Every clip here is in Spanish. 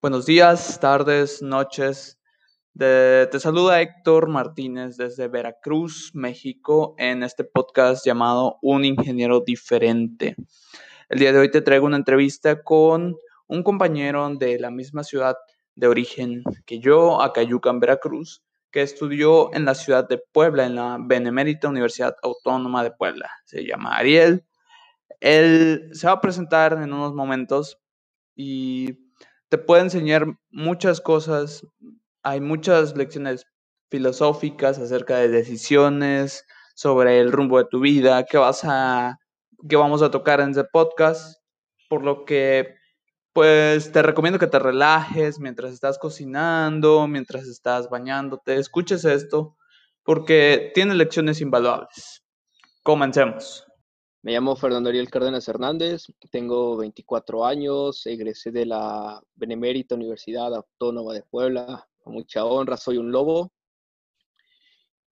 Buenos días, tardes, noches. te saluda Héctor Martínez desde Veracruz, México, en este podcast llamado Un Ingeniero Diferente. El día de hoy te traigo una entrevista con un compañero de la misma ciudad de origen que yo, Acayucan, Veracruz, que estudió en la ciudad de Puebla, en la Benemérita Universidad Autónoma de Puebla. Se llama Ariel. Él se va a presentar en unos momentos y te puede enseñar muchas cosas. Hay muchas lecciones filosóficas acerca de decisiones, sobre el rumbo de tu vida, que vas a que vamos a tocar en ese podcast, por lo que pues te recomiendo que te relajes mientras estás cocinando, mientras estás bañándote, escuches esto porque tiene lecciones invaluables. Comencemos. Me llamo Fernando Ariel Cárdenas Hernández, tengo 24 años, egresé de la Benemérita Universidad Autónoma de Puebla, con mucha honra, soy un lobo.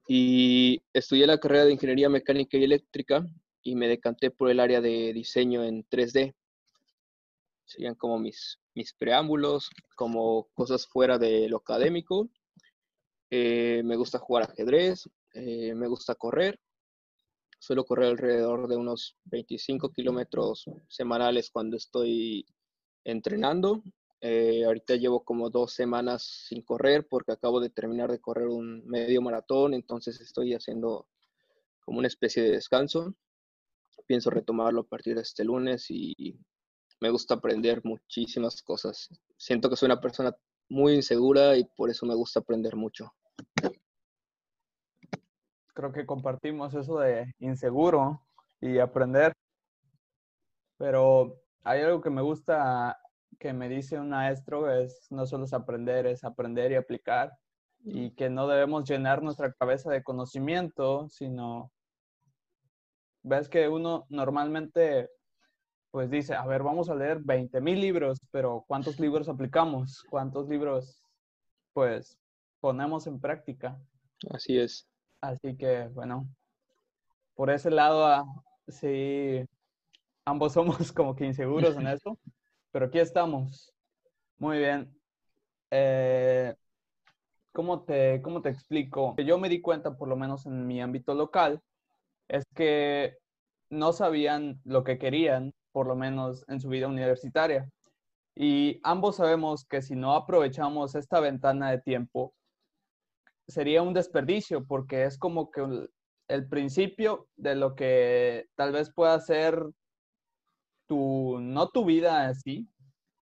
Y estudié la carrera de Ingeniería Mecánica y Eléctrica y me decanté por el área de diseño en 3D. Serían como mis, mis preámbulos, como cosas fuera de lo académico. Eh, me gusta jugar ajedrez, eh, me gusta correr Suelo correr alrededor de unos 25 kilómetros semanales cuando estoy entrenando. Eh, ahorita llevo como dos semanas sin correr porque acabo de terminar de correr un medio maratón, entonces estoy haciendo como una especie de descanso. Pienso retomarlo a partir de este lunes y me gusta aprender muchísimas cosas. Siento que soy una persona muy insegura y por eso me gusta aprender mucho creo que compartimos eso de inseguro y aprender. Pero hay algo que me gusta que me dice un maestro, es no solo es aprender, es aprender y aplicar. Y que no debemos llenar nuestra cabeza de conocimiento, sino, ves que uno normalmente pues dice, a ver, vamos a leer 20 mil libros, pero ¿cuántos libros aplicamos? ¿Cuántos libros pues ponemos en práctica? Así es. Así que, bueno, por ese lado, ah, sí, ambos somos como que inseguros en esto, pero aquí estamos. Muy bien. Eh, ¿cómo, te, ¿Cómo te explico? Yo me di cuenta, por lo menos en mi ámbito local, es que no sabían lo que querían, por lo menos en su vida universitaria. Y ambos sabemos que si no aprovechamos esta ventana de tiempo, sería un desperdicio porque es como que el principio de lo que tal vez pueda ser tu, no tu vida así,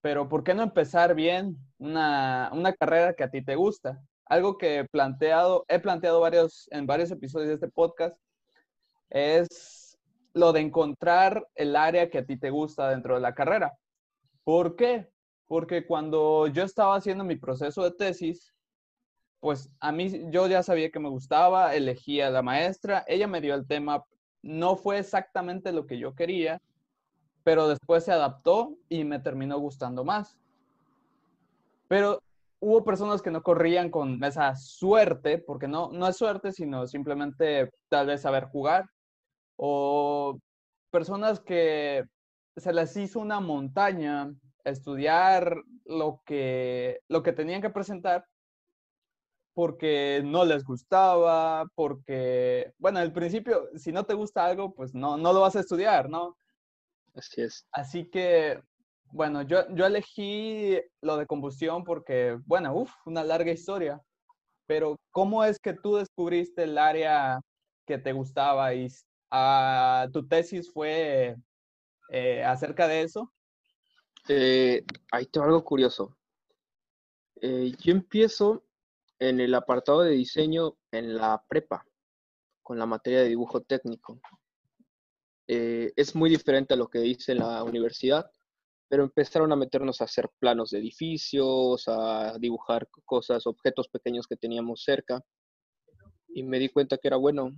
pero ¿por qué no empezar bien una, una, carrera que a ti te gusta? Algo que he planteado, he planteado varios, en varios episodios de este podcast es lo de encontrar el área que a ti te gusta dentro de la carrera. ¿Por qué? Porque cuando yo estaba haciendo mi proceso de tesis, pues a mí yo ya sabía que me gustaba, elegí a la maestra, ella me dio el tema, no fue exactamente lo que yo quería, pero después se adaptó y me terminó gustando más. Pero hubo personas que no corrían con esa suerte, porque no, no es suerte, sino simplemente tal vez saber jugar, o personas que se les hizo una montaña estudiar lo que, lo que tenían que presentar porque no les gustaba, porque, bueno, al principio, si no te gusta algo, pues no, no lo vas a estudiar, ¿no? Así es. Así que, bueno, yo, yo elegí lo de combustión porque, bueno, uff, una larga historia, pero ¿cómo es que tú descubriste el área que te gustaba y uh, tu tesis fue eh, acerca de eso? Eh, ahí tengo algo curioso. Eh, yo empiezo en el apartado de diseño en la prepa, con la materia de dibujo técnico. Eh, es muy diferente a lo que dice la universidad, pero empezaron a meternos a hacer planos de edificios, a dibujar cosas, objetos pequeños que teníamos cerca, y me di cuenta que era bueno.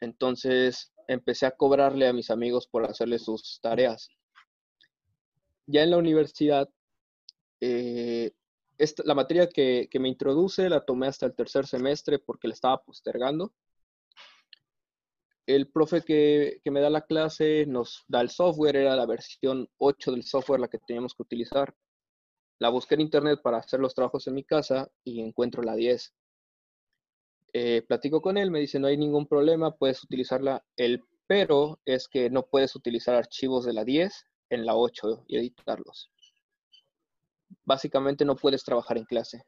Entonces empecé a cobrarle a mis amigos por hacerle sus tareas. Ya en la universidad eh, la materia que, me introduce la tomé hasta el tercer semestre porque la estaba postergando. El profe que, me da la clase nos da el software, era la versión 8 del software la que teníamos que utilizar. La busqué en internet para hacer los trabajos en mi casa y encuentro la 10. Eh, platico con él, me dice no hay ningún problema, puedes utilizarla. El pero es que no puedes utilizar archivos de la 10 en la 8 y editarlos. Básicamente no puedes trabajar en clase.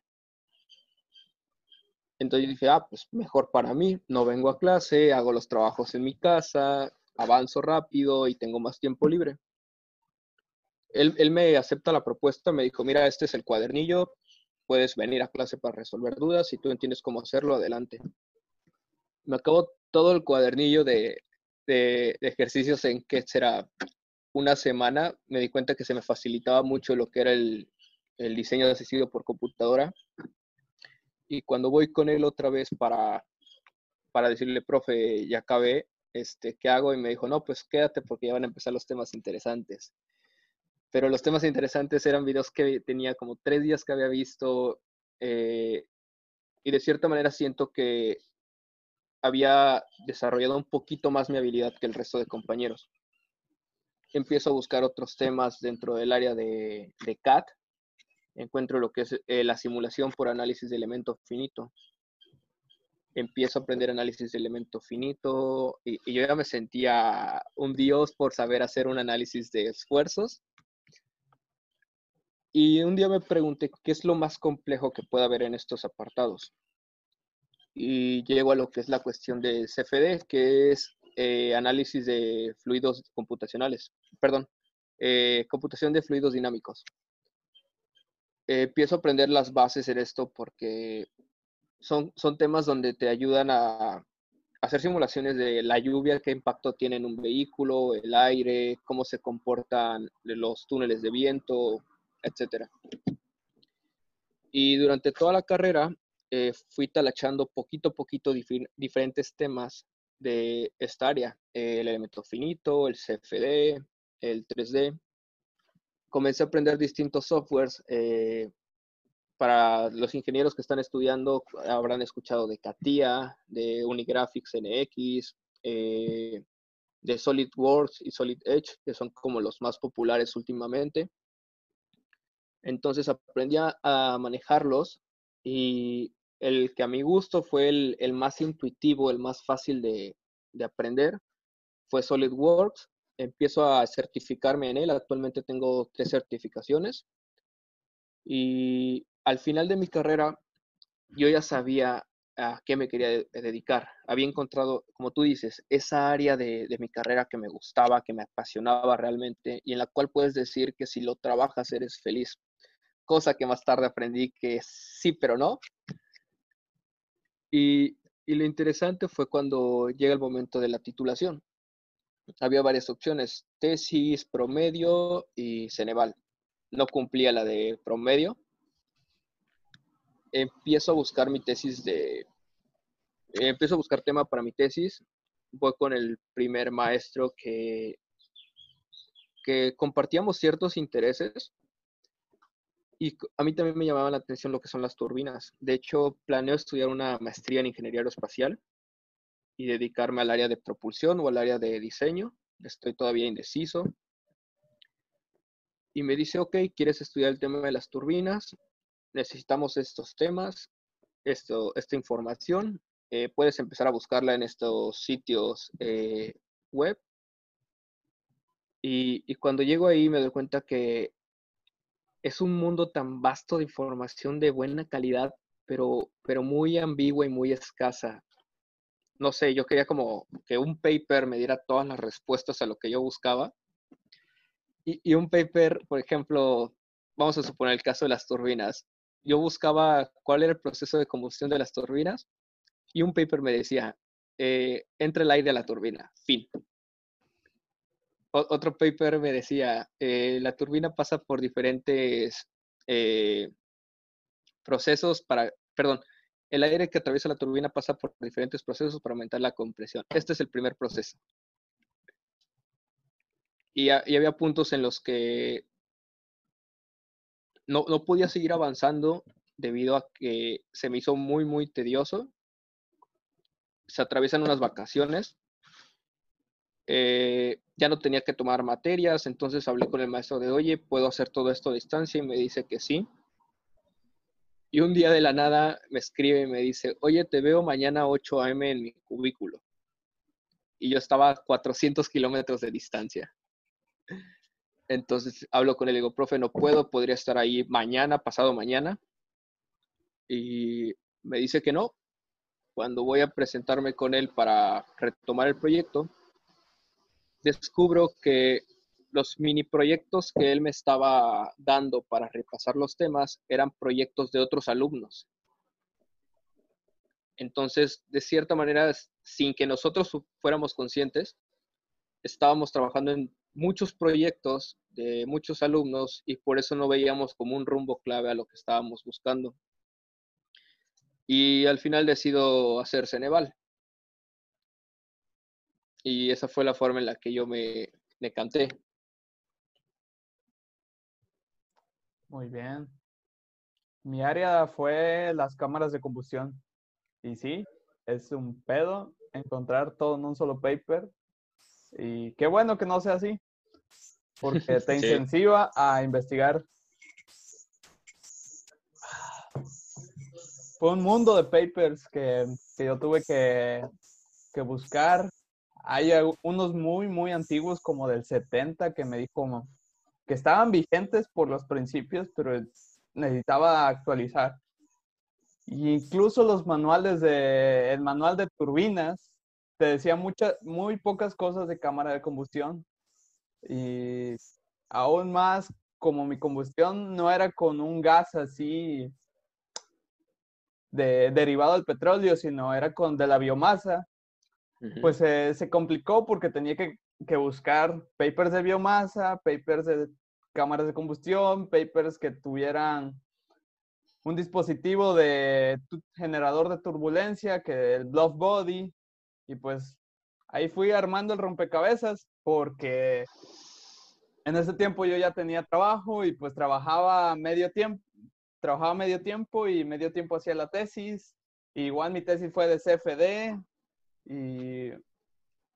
Entonces yo dije, ah, pues mejor para mí, no vengo a clase, hago los trabajos en mi casa, avanzo rápido y tengo más tiempo libre. Él, él, me acepta la propuesta, me dijo, mira, este es el cuadernillo, puedes venir a clase para resolver dudas, si tú entiendes cómo hacerlo, adelante. Me acabo todo el cuadernillo de, de, ejercicios en que será una semana, me di cuenta que se me facilitaba mucho lo que era el, el diseño asistido por computadora y cuando voy con él otra vez para, para decirle, profe, ya acabé, este, ¿qué hago? Y me dijo, no, pues quédate porque ya van a empezar los temas interesantes. Pero los temas interesantes eran videos que tenía como tres días que había visto eh, y de cierta manera siento que había desarrollado un poquito más mi habilidad que el resto de compañeros. Empiezo a buscar otros temas dentro del área de, de CAT, encuentro lo que es eh, la simulación por análisis de elemento finito. Empiezo a aprender análisis de elemento finito y, yo ya me sentía un dios por saber hacer un análisis de esfuerzos. Y un día me pregunté qué es lo más complejo que puede haber en estos apartados. Y llego a lo que es la cuestión de CFD, que es eh, análisis de fluidos computacionales, perdón, eh, computación de fluidos dinámicos. Eh, empiezo a aprender las bases en esto porque son, son temas donde te ayudan a, hacer simulaciones de la lluvia, qué impacto tiene en un vehículo, el aire, cómo se comportan los túneles de viento, etc. Y durante toda la carrera eh, fui talachando poquito a poquito diferentes temas de esta área, el elemento finito, el CFD, el 3D, comencé a aprender distintos softwares. Eh, para los ingenieros que están estudiando, habrán escuchado de CATIA, de Unigraphics NX, eh, de SolidWorks y Solid Edge, que son como los más populares últimamente. Entonces aprendí a, manejarlos y el que a mi gusto fue el, más intuitivo, el más fácil de, de aprender, fue SolidWorks empiezo a certificarme en él. Actualmente tengo tres certificaciones. Y al final de mi carrera, yo ya sabía a qué me quería dedicar. Había encontrado, como tú dices, esa área de, mi carrera que me gustaba, que me apasionaba realmente y en la cual puedes decir que si lo trabajas eres feliz. Cosa que más tarde aprendí que sí, pero no. Y, y lo interesante fue cuando llega el momento de la titulación había varias opciones, tesis, promedio y Ceneval. No cumplía la de promedio. Empiezo a buscar mi tesis de... Empiezo a buscar tema para mi tesis. Voy con el primer maestro que, que compartíamos ciertos intereses y a mí también me llamaba la atención lo que son las turbinas. De hecho, planeo estudiar una maestría en ingeniería aeroespacial y dedicarme al área de propulsión o al área de diseño. Estoy todavía indeciso. Y me dice, ok, ¿quieres estudiar el tema de las turbinas? Necesitamos estos temas, esto, esta información. Eh, puedes empezar a buscarla en estos sitios eh, web. Y, y cuando llego ahí me doy cuenta que es un mundo tan vasto de información de buena calidad, pero, pero muy ambigua y muy escasa no sé, yo quería como que un paper me diera todas las respuestas a lo que yo buscaba. Y, un paper, por ejemplo, vamos a suponer el caso de las turbinas. Yo buscaba cuál era el proceso de combustión de las turbinas y un paper me decía, eh, entre el aire a la turbina, fin. otro paper me decía, eh, la turbina pasa por diferentes eh, procesos para, perdón, el aire que atraviesa la turbina pasa por diferentes procesos para aumentar la compresión. Este es el primer proceso. Y, había puntos en los que no, no, podía seguir avanzando debido a que se me hizo muy, muy tedioso. Se atraviesan unas vacaciones eh, ya no tenía que tomar materias, entonces hablé con el maestro de, oye, ¿puedo hacer todo esto a distancia? Y me dice que sí. Y un día de la nada me escribe y me dice, oye, te veo mañana 8 a.m. en mi cubículo. Y yo estaba a 400 kilómetros de distancia. Entonces hablo con él y digo, profe, no puedo, podría estar ahí mañana, pasado mañana. Y me dice que no. Cuando voy a presentarme con él para retomar el proyecto, descubro que los mini proyectos que él me estaba dando para repasar los temas eran proyectos de otros alumnos. Entonces, de cierta manera, sin que nosotros fuéramos conscientes, estábamos trabajando en muchos proyectos de muchos alumnos y por eso no veíamos como un rumbo clave a lo que estábamos buscando. Y al final decido hacer Ceneval. Y esa fue la forma en la que yo me, me canté. Muy bien. Mi área fue las cámaras de combustión. Y sí, es un pedo encontrar todo en un solo paper. Y qué bueno que no sea así, porque te incentiva a investigar. Fue un mundo de papers que, que yo tuve que, que buscar hay unos muy, muy antiguos, como del 70, que me dijo que estaban vigentes por los principios, pero necesitaba actualizar. incluso los manuales de, el manual de turbinas te decía muchas, muy pocas cosas de cámara de combustión. Y aún más, como mi combustión no era con un gas así de, derivado del petróleo, sino era con de la biomasa, pues se complicó porque tenía que, buscar papers de biomasa, papers de cámaras de combustión, papers que tuvieran un dispositivo de generador de turbulencia, que el bluff body, y pues ahí fui armando el rompecabezas porque en ese tiempo yo ya tenía trabajo y pues trabajaba medio tiempo, trabajaba medio tiempo y medio tiempo hacía la tesis. igual mi tesis fue de CFD, y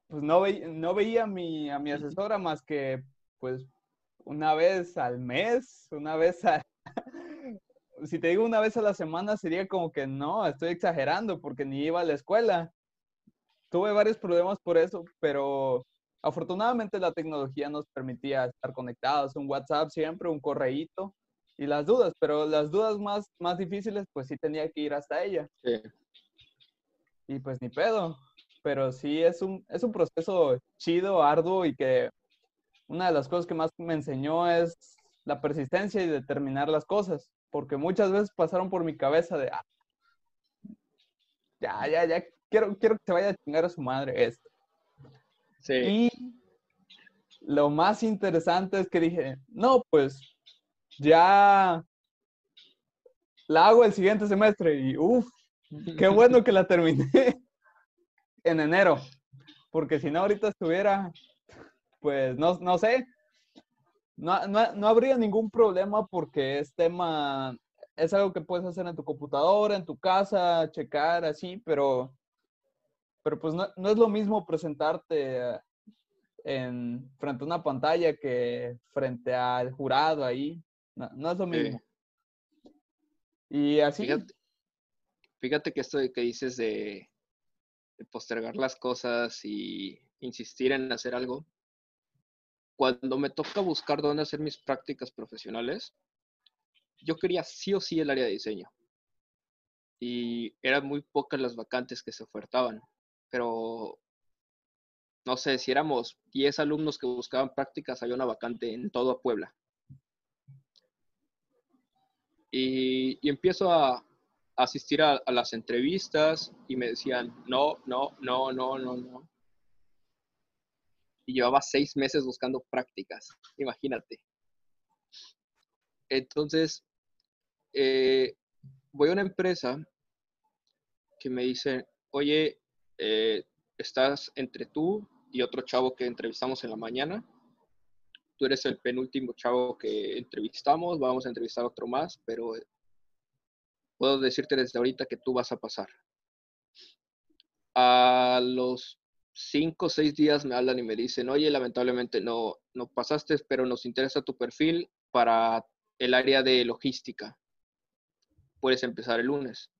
pues no, no veía a mi, a mi asesora más que pues una vez al mes, una vez a... si te digo una vez a la semana sería como que no, estoy exagerando porque ni iba a la escuela. Tuve varios problemas por eso, pero afortunadamente la tecnología nos permitía estar conectados, un WhatsApp siempre, un correíto y las dudas, pero las dudas más, más difíciles pues sí tenía que ir hasta ella. Y pues ni pedo, pero sí es un, es un proceso chido, arduo y que una de las cosas que más me enseñó es la persistencia y determinar las cosas, porque muchas veces pasaron por mi cabeza de, ah, ya, ya, ya, quiero, quiero que se vaya a chingar a su madre esto. Sí. Y lo más interesante es que dije, no, pues ya la hago el siguiente semestre y uff, qué bueno que la terminé. en enero, porque si no ahorita estuviera, pues no, no sé, no, no, no, habría ningún problema porque es tema, es algo que puedes hacer en tu computadora, en tu casa, checar así, pero, pero pues no, no es lo mismo presentarte en, frente a una pantalla que frente al jurado ahí, no, es lo mismo. Y así... Fíjate, fíjate que esto que dices de, de postergar las cosas y insistir en hacer algo. Cuando me toca buscar dónde hacer mis prácticas profesionales, yo quería sí o sí el área de diseño. Y eran muy pocas las vacantes que se ofertaban. Pero, no sé, si éramos 10 alumnos que buscaban prácticas, había una vacante en toda Puebla. Y, y empiezo a, asistir a, las entrevistas y me decían, no, no, no, no, no, no. Y llevaba seis meses buscando prácticas, imagínate. Entonces, eh, voy a una empresa que me dice, oye, eh, estás entre tú y otro chavo que entrevistamos en la mañana. Tú eres el penúltimo chavo que entrevistamos, vamos a entrevistar otro más, pero puedo decirte desde ahorita que tú vas a pasar. A los cinco o seis días me hablan y me dicen, oye, lamentablemente no, no pasaste, pero nos interesa tu perfil para el área de logística. Puedes empezar el lunes.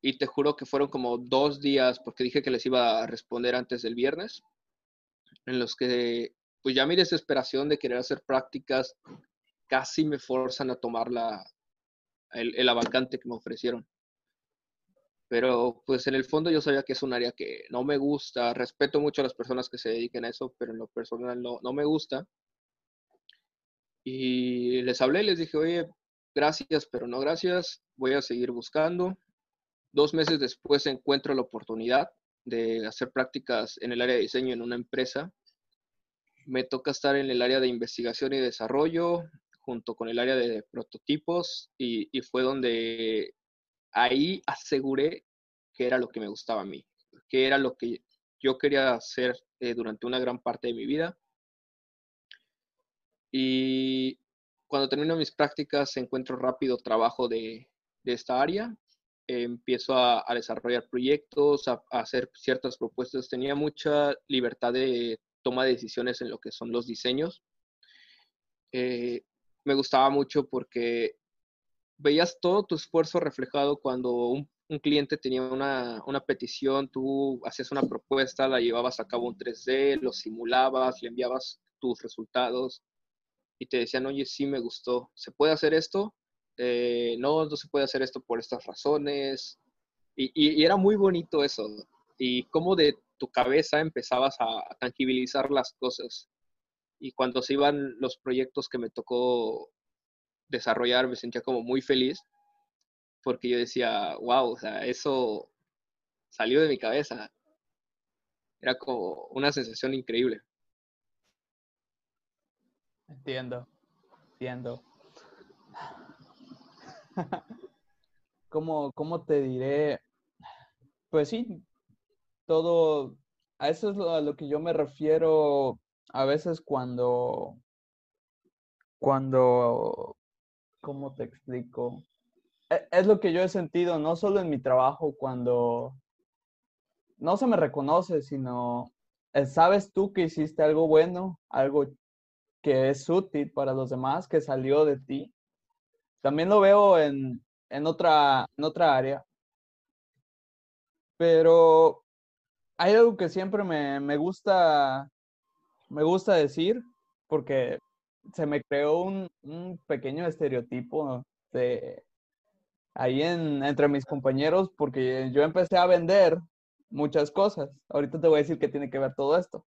Y te juro que fueron como dos días, porque dije que les iba a responder antes del viernes, en los que pues ya mi desesperación de querer hacer prácticas casi me forzan a tomar la, el, el vacante que me ofrecieron. Pero pues en el fondo yo sabía que es un área que no me gusta. Respeto mucho a las personas que se dediquen a eso, pero en lo personal no, no me gusta. Y les hablé, les dije, oye, gracias, pero no gracias. Voy a seguir buscando. Dos meses después encuentro la oportunidad de hacer prácticas en el área de diseño en una empresa. Me toca estar en el área de investigación y desarrollo junto con el área de prototipos y, y fue donde ahí aseguré que era lo que me gustaba a mí, que era lo que yo quería hacer eh, durante una gran parte de mi vida. Y cuando termino mis prácticas encuentro rápido trabajo de, de esta área. empiezo a, a, desarrollar proyectos, a, a, hacer ciertas propuestas. Tenía mucha libertad de toma de decisiones en lo que son los diseños. Eh, me gustaba mucho porque veías todo tu esfuerzo reflejado cuando un, cliente tenía una, una, petición, tú hacías una propuesta, la llevabas a cabo en 3D, lo simulabas, le enviabas tus resultados y te decían, oye, sí me gustó, ¿se puede hacer esto? Eh, no, no se puede hacer esto por estas razones. Y, y, era muy bonito eso. Y cómo de tu cabeza empezabas a tangibilizar las cosas. Y cuando se iban los proyectos que me tocó desarrollar, me sentía como muy feliz porque yo decía, wow, o sea, eso salió de mi cabeza. Era como una sensación increíble. Entiendo, entiendo. ¿Cómo, ¿Cómo te diré? Pues sí, todo, a eso es lo, a lo que yo me refiero a veces cuando, cuando, ¿cómo te explico? E, es lo que yo he sentido, no solo en mi trabajo, cuando no se me reconoce, sino eh, sabes tú que hiciste algo bueno, algo que es útil para los demás, que salió de ti. También lo veo en, en, otra, en otra área. Pero hay algo que siempre me, me, gusta, me gusta decir, porque se me creó un, un pequeño estereotipo de, ahí en, entre mis compañeros porque yo empecé a vender muchas cosas. Ahorita te voy a decir qué tiene que ver todo esto.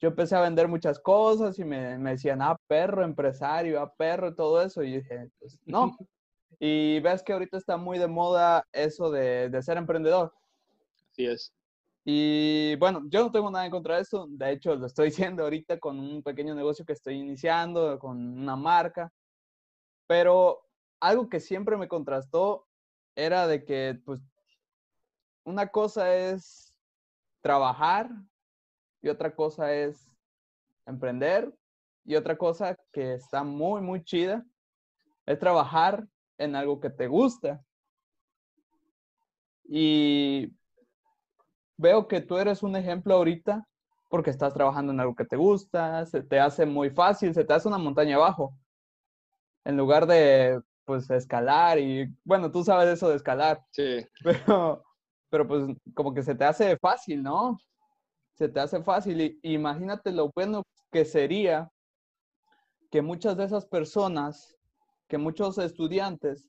Yo empecé a vender muchas cosas y me, me decían, ah, perro, empresario, ah, perro, todo eso. Y dije, pues no. y ves que ahorita está muy de moda eso de, de ser emprendedor. Así es. Y bueno, yo no tengo nada en contra de eso. De hecho, lo estoy diciendo ahorita con un pequeño negocio que estoy iniciando, con una marca. Pero algo que siempre me contrastó era de que, pues, una cosa es trabajar y otra cosa es emprender y otra cosa que está muy, muy chida es trabajar en algo que te gusta. Y veo que tú eres un ejemplo ahorita porque estás trabajando en algo que te gusta, se te hace muy fácil, se te hace una montaña abajo. En lugar de pues escalar y bueno, tú sabes eso de escalar. Sí. Pero, pero pues como que se te hace fácil, ¿no? Se te hace fácil y imagínate lo bueno que sería que muchas de esas personas, que muchos estudiantes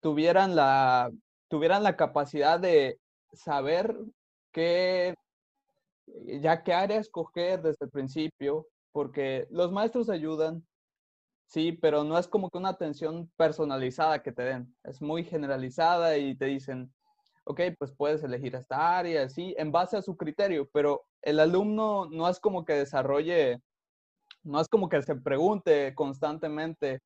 tuvieran la, tuvieran la capacidad de saber qué, ya qué área escoger desde el principio, porque los maestros ayudan, Sí, pero no es como que una atención personalizada que te den. Es muy generalizada y te dicen, ok, pues puedes elegir esta área, sí, en base a su criterio, pero el alumno no es como que desarrolle, no es como que se pregunte constantemente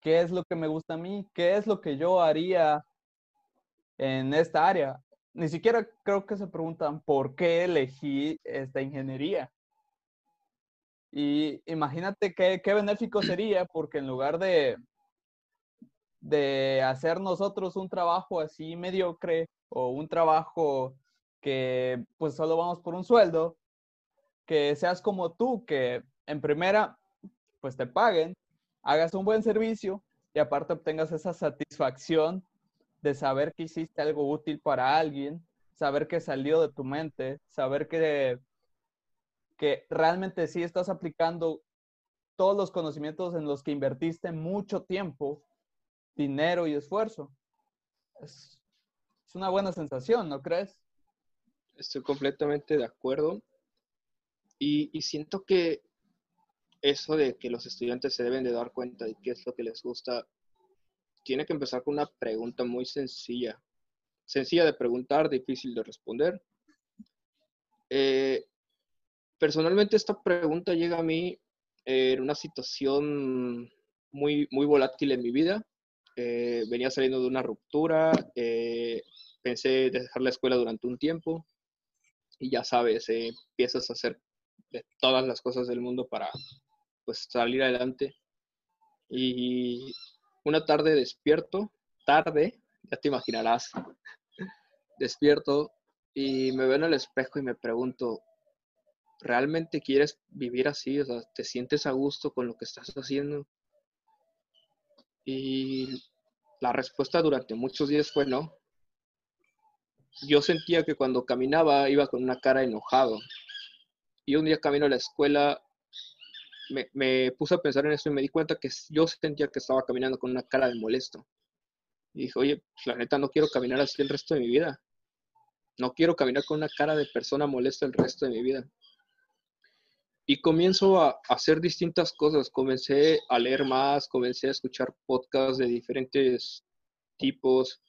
qué es lo que me gusta a mí, qué es lo que yo haría en esta área. Ni siquiera creo que se preguntan por qué elegí esta ingeniería. Y imagínate qué, qué benéfico sería, porque en lugar de, de hacer nosotros un trabajo así mediocre o un trabajo que pues solo vamos por un sueldo, que seas como tú, que en primera pues te paguen, hagas un buen servicio y aparte obtengas esa satisfacción de saber que hiciste algo útil para alguien, saber que salió de tu mente, saber que, que realmente sí estás aplicando todos los conocimientos en los que invertiste mucho tiempo, dinero y esfuerzo. Es, una buena sensación, ¿no crees? Estoy completamente de acuerdo. Y, y, siento que eso de que los estudiantes se deben de dar cuenta de qué es lo que les gusta, tiene que empezar con una pregunta muy sencilla. Sencilla de preguntar, difícil de responder. Eh, personalmente esta pregunta llega a mí en una situación muy, muy volátil en mi vida. Eh, venía saliendo de una ruptura, eh, pensé dejar la escuela durante un tiempo y ya sabes, eh, empiezas a hacer todas las cosas del mundo para pues salir adelante. Y una tarde despierto, tarde, ya te imaginarás, despierto y me veo en el espejo y me pregunto, ¿realmente quieres vivir así? O sea, ¿te sientes a gusto con lo que estás haciendo? Y la respuesta durante muchos días fue no. Yo sentía que cuando caminaba iba con una cara enojado. Y un día camino a la escuela, me, puse a pensar en eso y me di cuenta que yo sentía que estaba caminando con una cara de molesto. Y dije, oye, pues, la neta no quiero caminar así el resto de mi vida. No quiero caminar con una cara de persona molesta el resto de mi vida y comienzo a, hacer distintas cosas. Comencé a leer más, comencé a escuchar podcasts de diferentes tipos.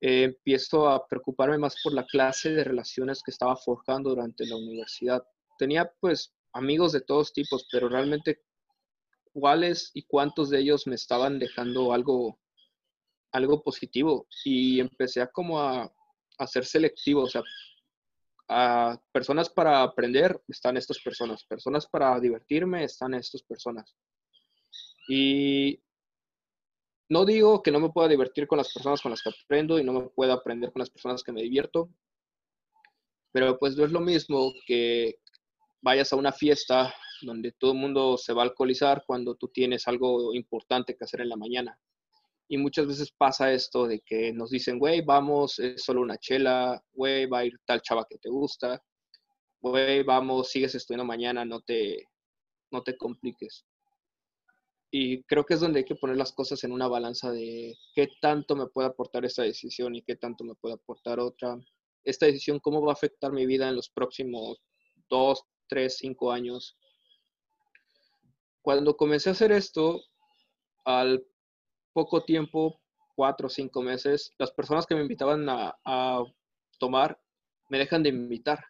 Eh, empiezo a preocuparme más por la clase de relaciones que estaba forjando durante la universidad. Tenía pues amigos de todos tipos, pero realmente cuáles y cuántos de ellos me estaban dejando algo, algo positivo. Y empecé a como a, a ser selectivo, o sea, a personas para aprender están estas personas, personas para divertirme están estas personas. Y no digo que no me pueda divertir con las personas con las que aprendo y no me pueda aprender con las personas que me divierto, pero pues no es lo mismo que vayas a una fiesta donde todo el mundo se va a alcoholizar cuando tú tienes algo importante que hacer en la mañana. Y muchas veces pasa esto de que nos dicen, güey, vamos, es solo una chela, güey, va a ir tal chava que te gusta, güey, vamos, sigues estudiando mañana, no te, no te compliques. Y creo que es donde hay que poner las cosas en una balanza de qué tanto me puede aportar esta decisión y qué tanto me puede aportar otra. Esta decisión, cómo va a afectar mi vida en los próximos dos, tres, cinco años. Cuando comencé a hacer esto, al poco tiempo, cuatro o cinco meses, las personas que me invitaban a, tomar me dejan de invitar.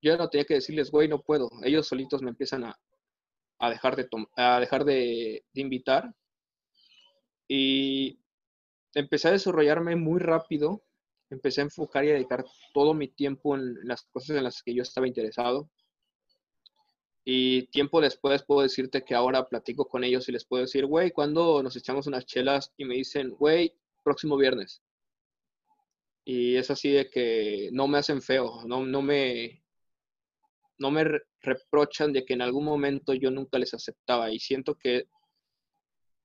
Yo no tenía que decirles, güey, no puedo. Ellos solitos me empiezan a, a dejar, de, a dejar de, de invitar. Y empecé a desarrollarme muy rápido. Empecé a enfocar y a dedicar todo mi tiempo en las cosas en las que yo estaba interesado. Y tiempo después puedo decirte que ahora platico con ellos y les puedo decir, güey, ¿cuándo nos echamos unas chelas? Y me dicen, güey, próximo viernes. Y es así de que no me hacen feo, no, no, me, no me reprochan de que en algún momento yo nunca les aceptaba. Y siento que,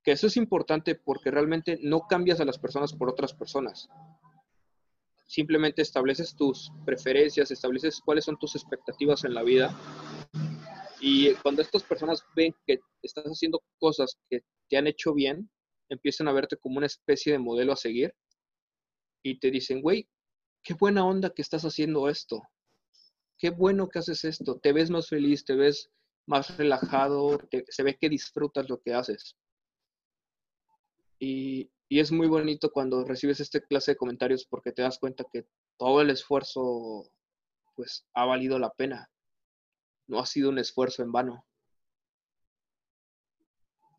que eso es importante porque realmente no cambias a las personas por otras personas. Simplemente estableces tus preferencias, estableces cuáles son tus expectativas en la vida y cuando estas personas ven que estás haciendo cosas que te han hecho bien, empiezan a verte como una especie de modelo a seguir y te dicen, güey, qué buena onda que estás haciendo esto. Qué bueno que haces esto. Te ves más feliz, te ves más relajado, se ve que disfrutas lo que haces. Y, es muy bonito cuando recibes este clase de comentarios porque te das cuenta que todo el esfuerzo pues ha valido la pena no ha sido un esfuerzo en vano.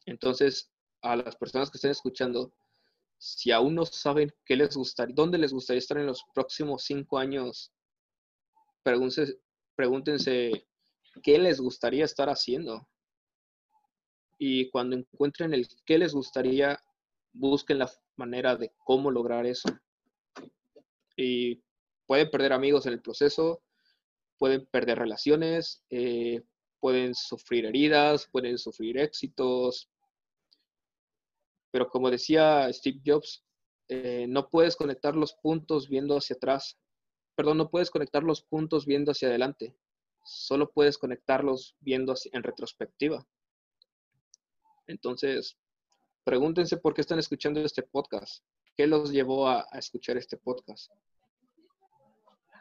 Entonces, a las personas que estén escuchando, si aún no saben qué les gustaría, dónde les gustaría estar en los próximos cinco años, pregúntense, pregúntense qué les gustaría estar haciendo. Y cuando encuentren el qué les gustaría, busquen la manera de cómo lograr eso. Y pueden perder amigos en el proceso, pueden perder relaciones, eh, pueden sufrir heridas, pueden sufrir éxitos. Pero como decía Steve Jobs, eh, no puedes conectar los puntos viendo hacia atrás. Perdón, no puedes conectar los puntos viendo hacia adelante. Solo puedes conectarlos viendo en retrospectiva. Entonces, pregúntense por qué están escuchando este podcast. ¿Qué los llevó a, escuchar este podcast?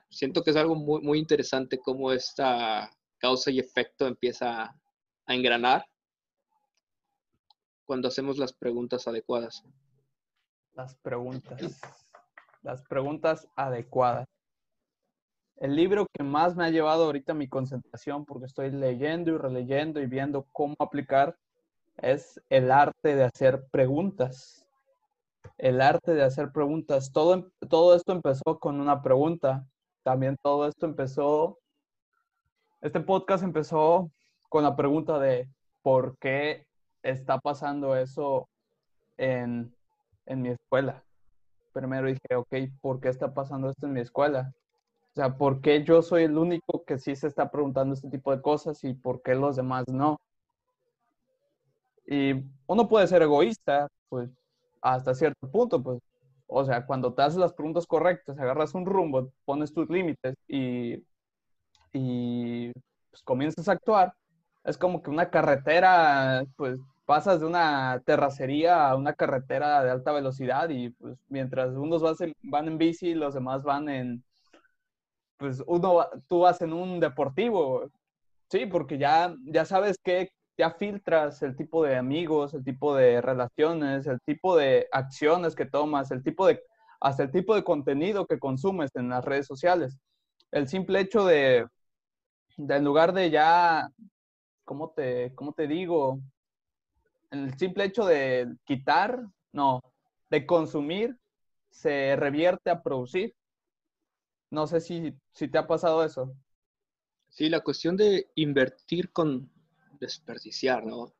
Siento que es algo muy, muy interesante cómo esta causa y efecto empieza a engranar cuando hacemos las preguntas adecuadas. Las preguntas. Las preguntas adecuadas. El libro que más me ha llevado ahorita mi concentración, porque estoy leyendo y releyendo y viendo cómo aplicar, es El arte de hacer preguntas. El arte de hacer preguntas. Todo, em, todo esto empezó con una pregunta. También todo esto empezó, este podcast empezó con la pregunta de por qué está pasando eso en, en mi escuela. Primero dije, ok, ¿por qué está pasando esto en mi escuela? O sea, ¿por qué yo soy el único que sí se está preguntando este tipo de cosas y por qué los demás no? Y uno puede ser egoísta, pues, hasta cierto punto, pues. O sea, cuando te haces las preguntas correctas, agarras un rumbo, pones tus límites y, y pues, comienzas a actuar, es como que una carretera, pues pasas de una terracería a una carretera de alta velocidad y pues mientras unos van en bici, los demás van en, pues uno, tú vas en un deportivo, sí, porque ya, ya sabes que ya filtras el tipo de amigos, el tipo de relaciones, el tipo de acciones que tomas, el tipo de, hasta el tipo de contenido que consumes en las redes sociales. El simple hecho de, de en lugar de ya, ¿cómo te, cómo te digo? el simple hecho de quitar, no, de consumir, se revierte a producir. No sé si, si te ha pasado eso. Sí, la cuestión de invertir con desperdiciar, ¿no?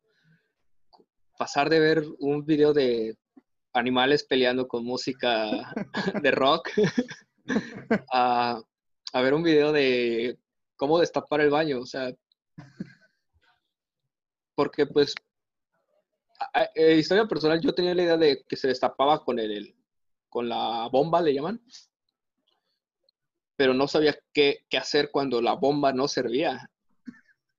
Pasar de ver un video de animales peleando con música de rock a, a ver un video de cómo destapar el baño, o sea, porque pues eh, historia personal, yo tenía la idea de que se destapaba con el, con la bomba, le llaman, pero no sabía qué, hacer cuando la bomba no servía.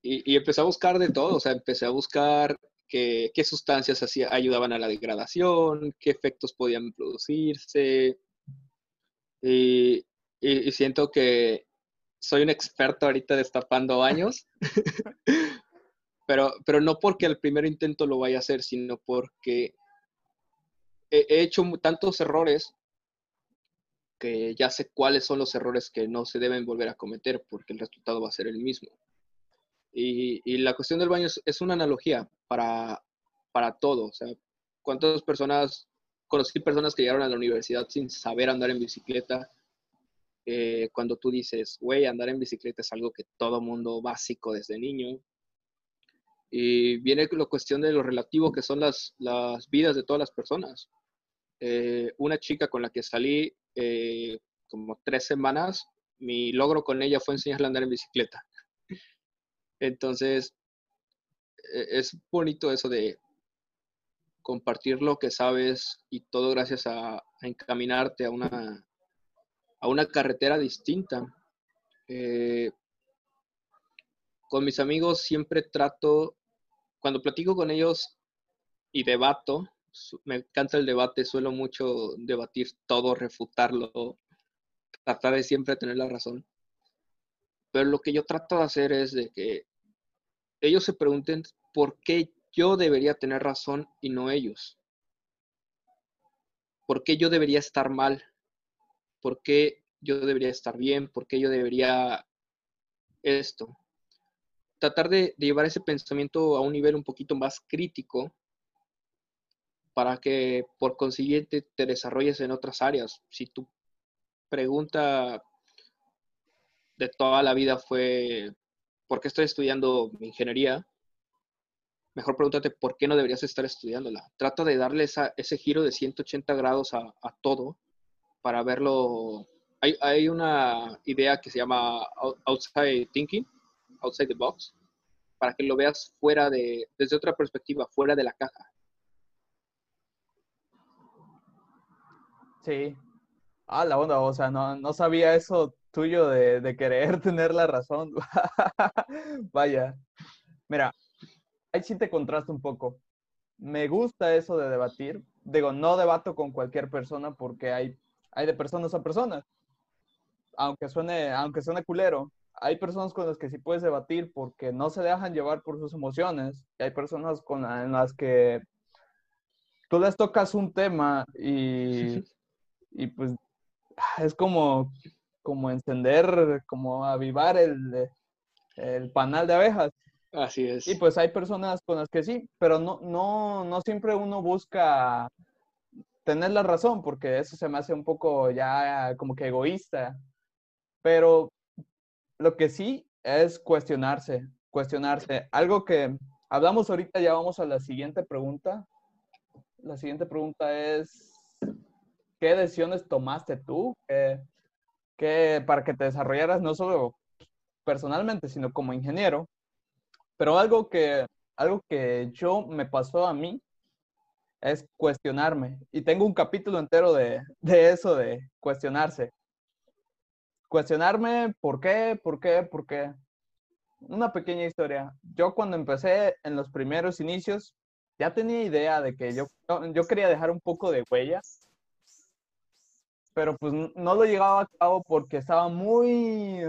Y, empecé a buscar de todo, o sea, empecé a buscar qué, sustancias hacía, ayudaban a la degradación, qué efectos podían producirse. Y, y siento que soy un experto ahorita destapando baños. pero, pero no porque al primer intento lo vaya a hacer, sino porque he, hecho tantos errores que ya sé cuáles son los errores que no se deben volver a cometer porque el resultado va a ser el mismo. Y, la cuestión del baño es, una analogía para, para todo. O sea, ¿cuántas personas, conocí personas que llegaron a la universidad sin saber andar en bicicleta? Eh, cuando tú dices, güey, andar en bicicleta es algo que todo mundo básico desde niño, y viene la cuestión de lo relativo que son las, las vidas de todas las personas. Eh, una chica con la que salí eh, como tres semanas, mi logro con ella fue enseñarle a andar en bicicleta. Entonces, e, es bonito eso de compartir lo que sabes y todo gracias a, encaminarte a una, a una carretera distinta. Eh, con mis amigos siempre trato cuando platico con ellos y debato, me encanta el debate, suelo mucho debatir todo, refutarlo, tratar de siempre tener la razón. Pero lo que yo trato de hacer es de que ellos se pregunten por qué yo debería tener razón y no ellos. ¿Por qué yo debería estar mal? ¿Por qué yo debería estar bien? ¿Por qué yo debería esto? tratar de, llevar ese pensamiento a un nivel un poquito más crítico para que por consiguiente te desarrolles en otras áreas. Si tu pregunta de toda la vida fue, ¿por qué estoy estudiando ingeniería? Mejor pregúntate, ¿por qué no deberías estar estudiándola? Trata de darle ese giro de 180 grados a, todo para verlo hay, hay una idea que se llama outside thinking, outside the box, para que lo veas fuera de, desde otra perspectiva, fuera de la caja. Sí. Ah, la onda, o sea, no, no sabía eso tuyo de, de querer tener la razón. Vaya. Mira, ahí sí te contrasto un poco. Me gusta eso de debatir. Digo, no debato con cualquier persona porque hay, hay de personas a personas. Aunque suene, aunque suene culero, hay personas con las que sí puedes debatir porque no se dejan llevar por sus emociones. Y hay personas con en las que tú les tocas un tema y, y pues es como, como encender, como avivar el, el panal de abejas. Así es. Y pues hay personas con las que sí, pero no, no, no siempre uno busca tener la razón, porque eso se me hace un poco ya como que egoísta. Pero lo que sí es cuestionarse, cuestionarse. Algo que hablamos ahorita, ya vamos a la siguiente pregunta. La siguiente pregunta es, ¿qué decisiones tomaste tú que, para que te desarrollaras no solo personalmente, sino como ingeniero? Pero algo que, algo que yo me pasó a mí es cuestionarme. Y tengo un capítulo entero de, de eso, de cuestionarse. Cuestionarme por qué, por qué, por qué. Una pequeña historia. Yo cuando empecé en los primeros inicios, ya tenía idea de que yo, yo quería dejar un poco de huella, pero pues no lo llegaba a cabo porque estaba muy,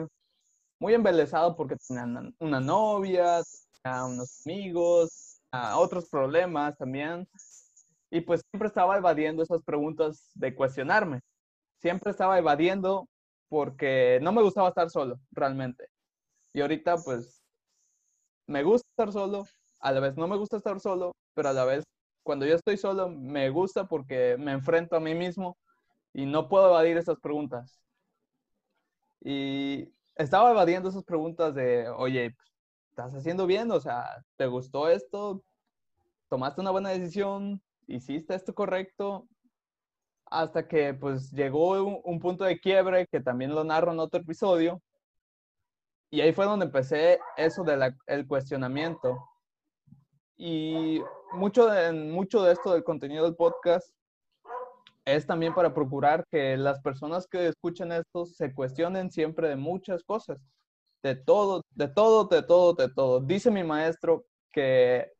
muy embelesado porque tenía una novia, a unos amigos, a otros problemas también. Y pues siempre estaba evadiendo esas preguntas de cuestionarme. Siempre estaba evadiendo porque no me gustaba estar solo, realmente. Y ahorita pues me gusta estar solo, a la vez no me gusta estar solo, pero a la vez cuando yo estoy solo me gusta porque me enfrento a mí mismo y no puedo evadir esas preguntas. Y estaba evadiendo esas preguntas de, oye, estás haciendo bien, o sea, ¿te gustó esto? ¿Tomaste una buena decisión? ¿Hiciste esto correcto? Hasta que pues llegó un, punto de quiebre que también lo narro en otro episodio. Y ahí fue donde empecé eso del el cuestionamiento. Y mucho de, mucho de esto del contenido del podcast es también para procurar que las personas que escuchen esto se cuestionen siempre de muchas cosas de todo, de todo, de todo, de todo. Dice mi maestro que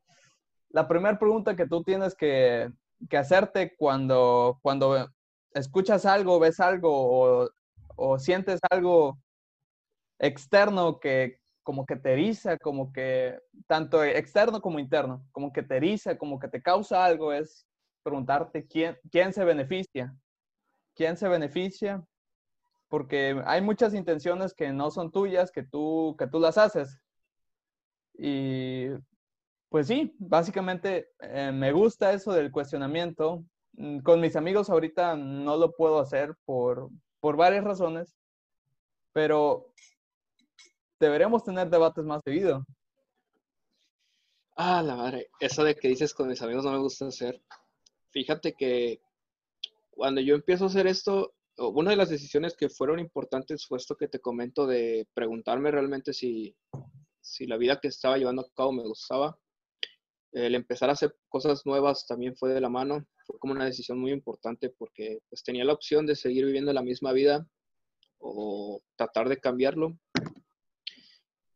la primera pregunta que tú tienes que, hacerte cuando, cuando escuchas algo, ves algo o, sientes algo externo que como que te eriza, como que tanto externo como interno, como que te eriza, como que te causa algo, es preguntarte quién, quién se beneficia, quién se beneficia porque hay muchas intenciones que no son tuyas, que tú, que tú las haces. Y pues sí, básicamente eh, me gusta eso del cuestionamiento. Mm, con mis amigos ahorita no lo puedo hacer por, por varias razones, pero deberíamos tener debates más seguido. Ah, la madre, eso de que dices con mis amigos no me gusta hacer. Fíjate que cuando yo empiezo a hacer esto, una de las decisiones que fueron importantes fue esto que te comento de preguntarme realmente si, si la vida que estaba llevando a cabo me gustaba. El empezar a hacer cosas nuevas también fue de la mano, fue como una decisión muy importante porque pues tenía la opción de seguir viviendo la misma vida o tratar de cambiarlo.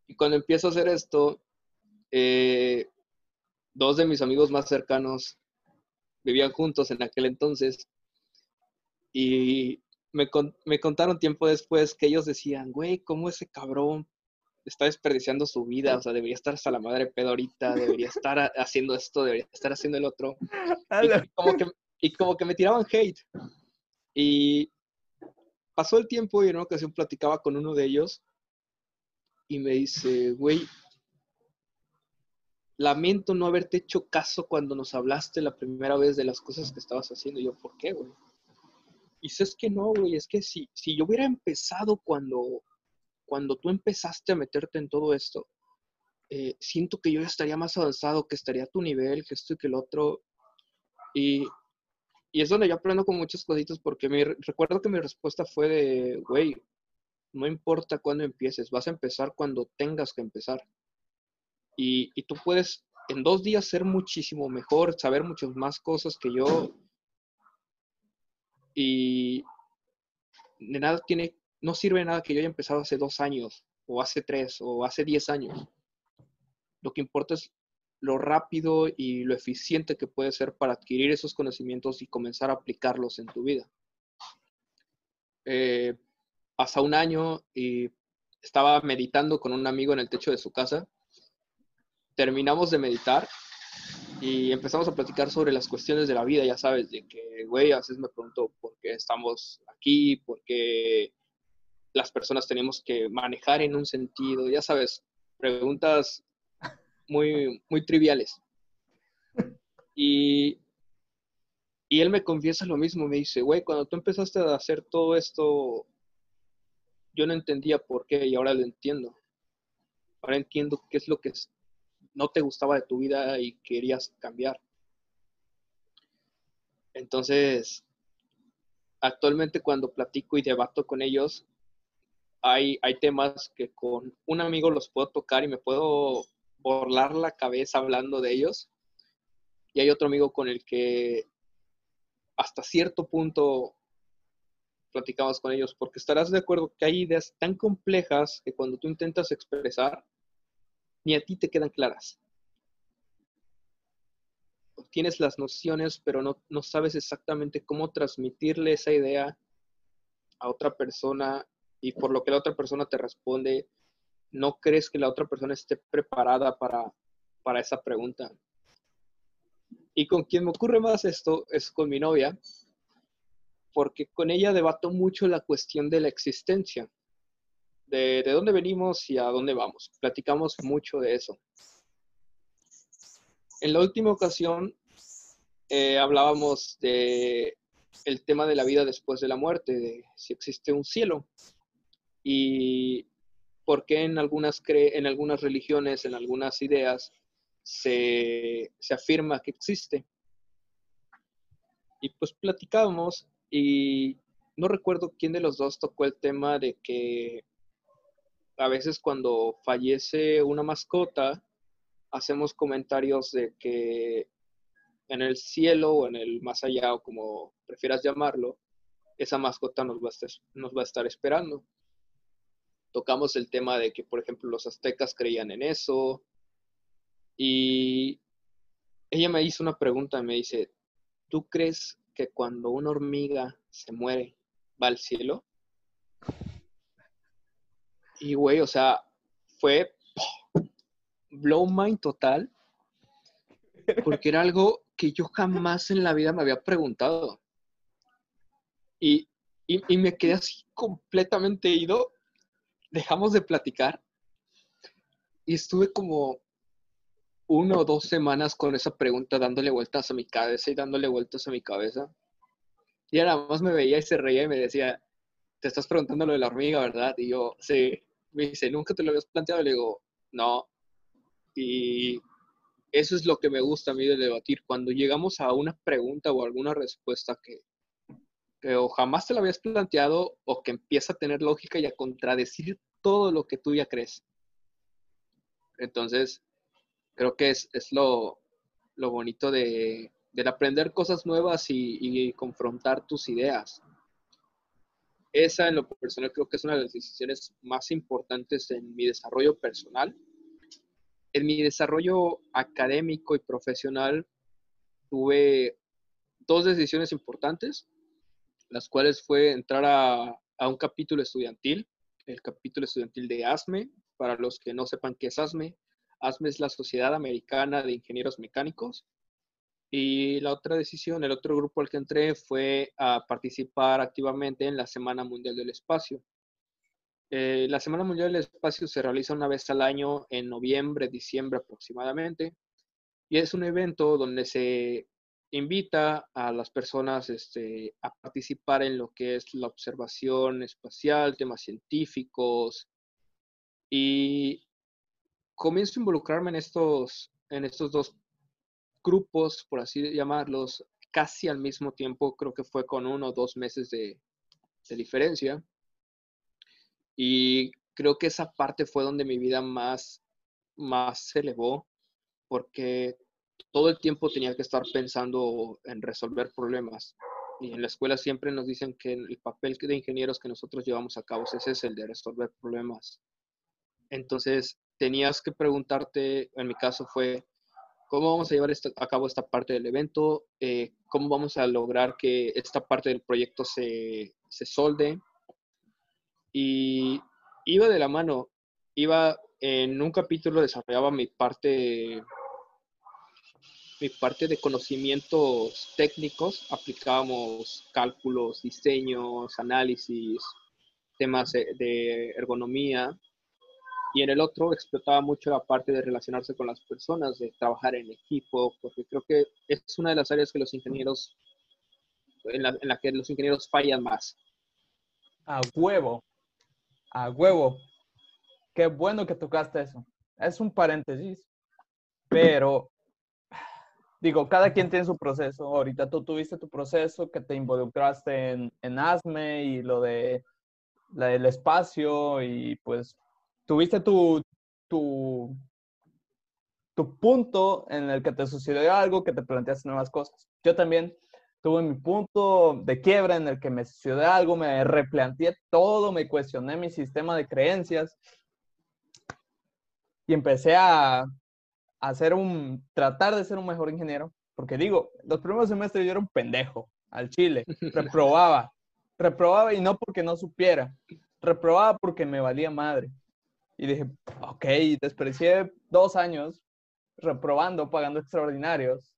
Y cuando empiezo a hacer esto, eh, dos de mis amigos más cercanos vivían juntos en aquel entonces y me, contaron tiempo después que ellos decían, güey, ¿cómo ese cabrón está desperdiciando su vida? O sea, debería estar hasta la madre pedorita, debería estar haciendo esto, debería estar haciendo el otro. Y como, que, y como que me tiraban hate. Y pasó el tiempo y en una ocasión platicaba con uno de ellos y me dice, güey, lamento no haberte hecho caso cuando nos hablaste la primera vez de las cosas que estabas haciendo. Y yo, ¿por qué, güey? Y es que no, güey, es que si, si yo hubiera empezado cuando, cuando tú empezaste a meterte en todo esto, eh, siento que yo estaría más avanzado, que estaría a tu nivel, que esto y que el otro. Y, y es donde yo aprendo con muchas cositas porque me, recuerdo que mi respuesta fue de, güey, no importa cuándo empieces, vas a empezar cuando tengas que empezar. Y, tú puedes en dos días ser muchísimo mejor, saber muchas más cosas que yo. Y de nada tiene, no sirve de nada que yo haya empezado hace dos años, o hace tres, o hace diez años. Lo que importa es lo rápido y lo eficiente que puede ser para adquirir esos conocimientos y comenzar a aplicarlos en tu vida. Eh, hasta un año y estaba meditando con un amigo en el techo de su casa. Terminamos de meditar y empezamos a platicar sobre las cuestiones de la vida, ya sabes, de que, güey, a veces me pregunto por qué estamos aquí, por qué las personas tenemos que manejar en un sentido, ya sabes, preguntas muy, muy triviales. Y, y él me confiesa lo mismo, me dice, güey, cuando tú empezaste a hacer todo esto, yo no entendía por qué y ahora lo entiendo. Ahora entiendo qué es lo que no te gustaba de tu vida y querías cambiar. Entonces, actualmente cuando platico y debato con ellos, hay, hay temas que con un amigo los puedo tocar y me puedo borlar la cabeza hablando de ellos. Y hay otro amigo con el que hasta cierto punto platicamos con ellos, porque estarás de acuerdo que hay ideas tan complejas que cuando tú intentas expresar, ni a ti te quedan claras. Tienes las nociones, pero no, no sabes exactamente cómo transmitirle esa idea a otra persona y por lo que la otra persona te responde, no crees que la otra persona esté preparada para, para esa pregunta. Y con quien me ocurre más esto es con mi novia, porque con ella debato mucho la cuestión de la existencia, de, de dónde venimos y a dónde vamos. Platicamos mucho de eso. En la última ocasión eh, hablábamos de el tema de la vida después de la muerte, de si existe un cielo. Y por qué en algunas, en algunas religiones, en algunas ideas, se, afirma que existe. Y pues platicábamos y no recuerdo quién de los dos tocó el tema de que a veces cuando fallece una mascota, hacemos comentarios de que en el cielo o en el más allá o como prefieras llamarlo, esa mascota nos va nos va a estar esperando tocamos el tema de que, por ejemplo, los aztecas creían en eso. Y ella me hizo una pregunta, me dice, ¿tú crees que cuando una hormiga se muere va al cielo? Y güey, o sea, fue blow mind total, porque era algo que yo jamás en la vida me había preguntado. Y, y, me quedé así completamente ido dejamos de platicar y estuve como una o dos semanas con esa pregunta dándole vueltas a mi cabeza y dándole vueltas a mi cabeza. Y nada más me veía y se reía y me decía, te estás preguntando lo de la hormiga, ¿verdad? Y yo, sí. Me dice, ¿nunca te lo habías planteado? Le digo, no. Y eso es lo que me gusta a mí de debatir. Cuando llegamos a una pregunta o alguna respuesta que o jamás te lo habías planteado o que empieza a tener lógica y a contradecir todo lo que tú ya crees. Entonces, creo que es, lo, bonito de, aprender cosas nuevas y, confrontar tus ideas. Esa en lo personal creo que es una de las decisiones más importantes en mi desarrollo personal. En mi desarrollo académico y profesional tuve dos decisiones importantes las cuales fue entrar a, un capítulo estudiantil, el capítulo estudiantil de ASME. Para los que no sepan qué es ASME, ASME es la Sociedad Americana de Ingenieros Mecánicos. Y la otra decisión, el otro grupo al que entré fue a participar activamente en la Semana Mundial del Espacio. Eh, la Semana Mundial del Espacio se realiza una vez al año en noviembre, diciembre aproximadamente. Y es un evento donde se invita a las personas este, a participar en lo que es la observación espacial, temas científicos, y comienzo a involucrarme en estos, en estos dos grupos, por así llamarlos, casi al mismo tiempo, creo que fue con uno o dos meses de, de diferencia. Y creo que esa parte fue donde mi vida más, más se elevó, porque todo el tiempo tenía que estar pensando en resolver problemas. Y en la escuela siempre nos dicen que el papel de ingenieros que nosotros llevamos a cabo ese es el de resolver problemas. Entonces, tenías que preguntarte, en mi caso fue, ¿cómo vamos a llevar a cabo esta parte del evento? Eh, ¿Cómo vamos a lograr que esta parte del proyecto se, se solde? Y iba de la mano, iba en un capítulo desarrollaba mi parte mi parte de conocimientos técnicos, aplicábamos cálculos, diseños, análisis, temas de ergonomía, y en el otro explotaba mucho la parte de relacionarse con las personas, de trabajar en equipo, porque creo que es una de las áreas que los ingenieros, en la, en la que los ingenieros fallan más. A huevo, a huevo. Qué bueno que tocaste eso. Es un paréntesis, pero digo, cada quien tiene su proceso. Ahorita tú tuviste tu proceso que te involucraste en, en ASME y lo de la del espacio y pues tuviste tu, tu, tu punto en el que te sucedió algo, que te planteaste nuevas cosas. Yo también tuve mi punto de quiebra en el que me sucedió algo, me replanteé todo, me cuestioné mi sistema de creencias y empecé a, hacer un, tratar de ser un mejor ingeniero, porque digo, los primeros semestres yo era un pendejo, al chile, reprobaba, reprobaba y no porque no supiera, reprobaba porque me valía madre. Y dije, ok, desperdicié dos años reprobando, pagando extraordinarios,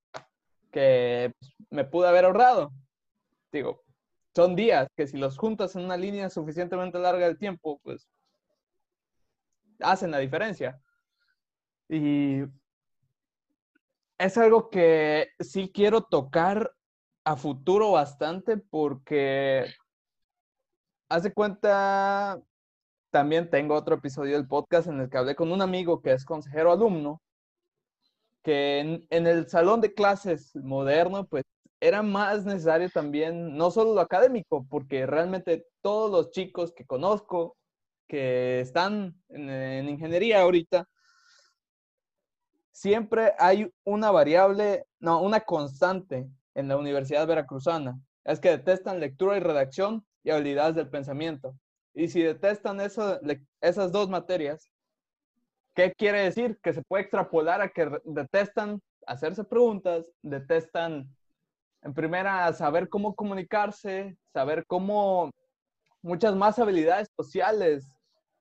que pues, me pude haber ahorrado. Digo, son días que si los juntas en una línea suficientemente larga del tiempo, pues hacen la diferencia. Y es algo que sí quiero tocar a futuro bastante porque hace cuenta, también tengo otro episodio del podcast en el que hablé con un amigo que es consejero alumno, que en, el salón de clases moderno, pues era más necesario también, no solo lo académico, porque realmente todos los chicos que conozco que están en, en ingeniería ahorita, siempre hay una variable, no, una constante en la Universidad Veracruzana. Es que detestan lectura y redacción y habilidades del pensamiento. Y si detestan eso, esas dos materias, ¿qué quiere decir? Que se puede extrapolar a que detestan hacerse preguntas, detestan en primera saber cómo comunicarse, saber cómo muchas más habilidades sociales,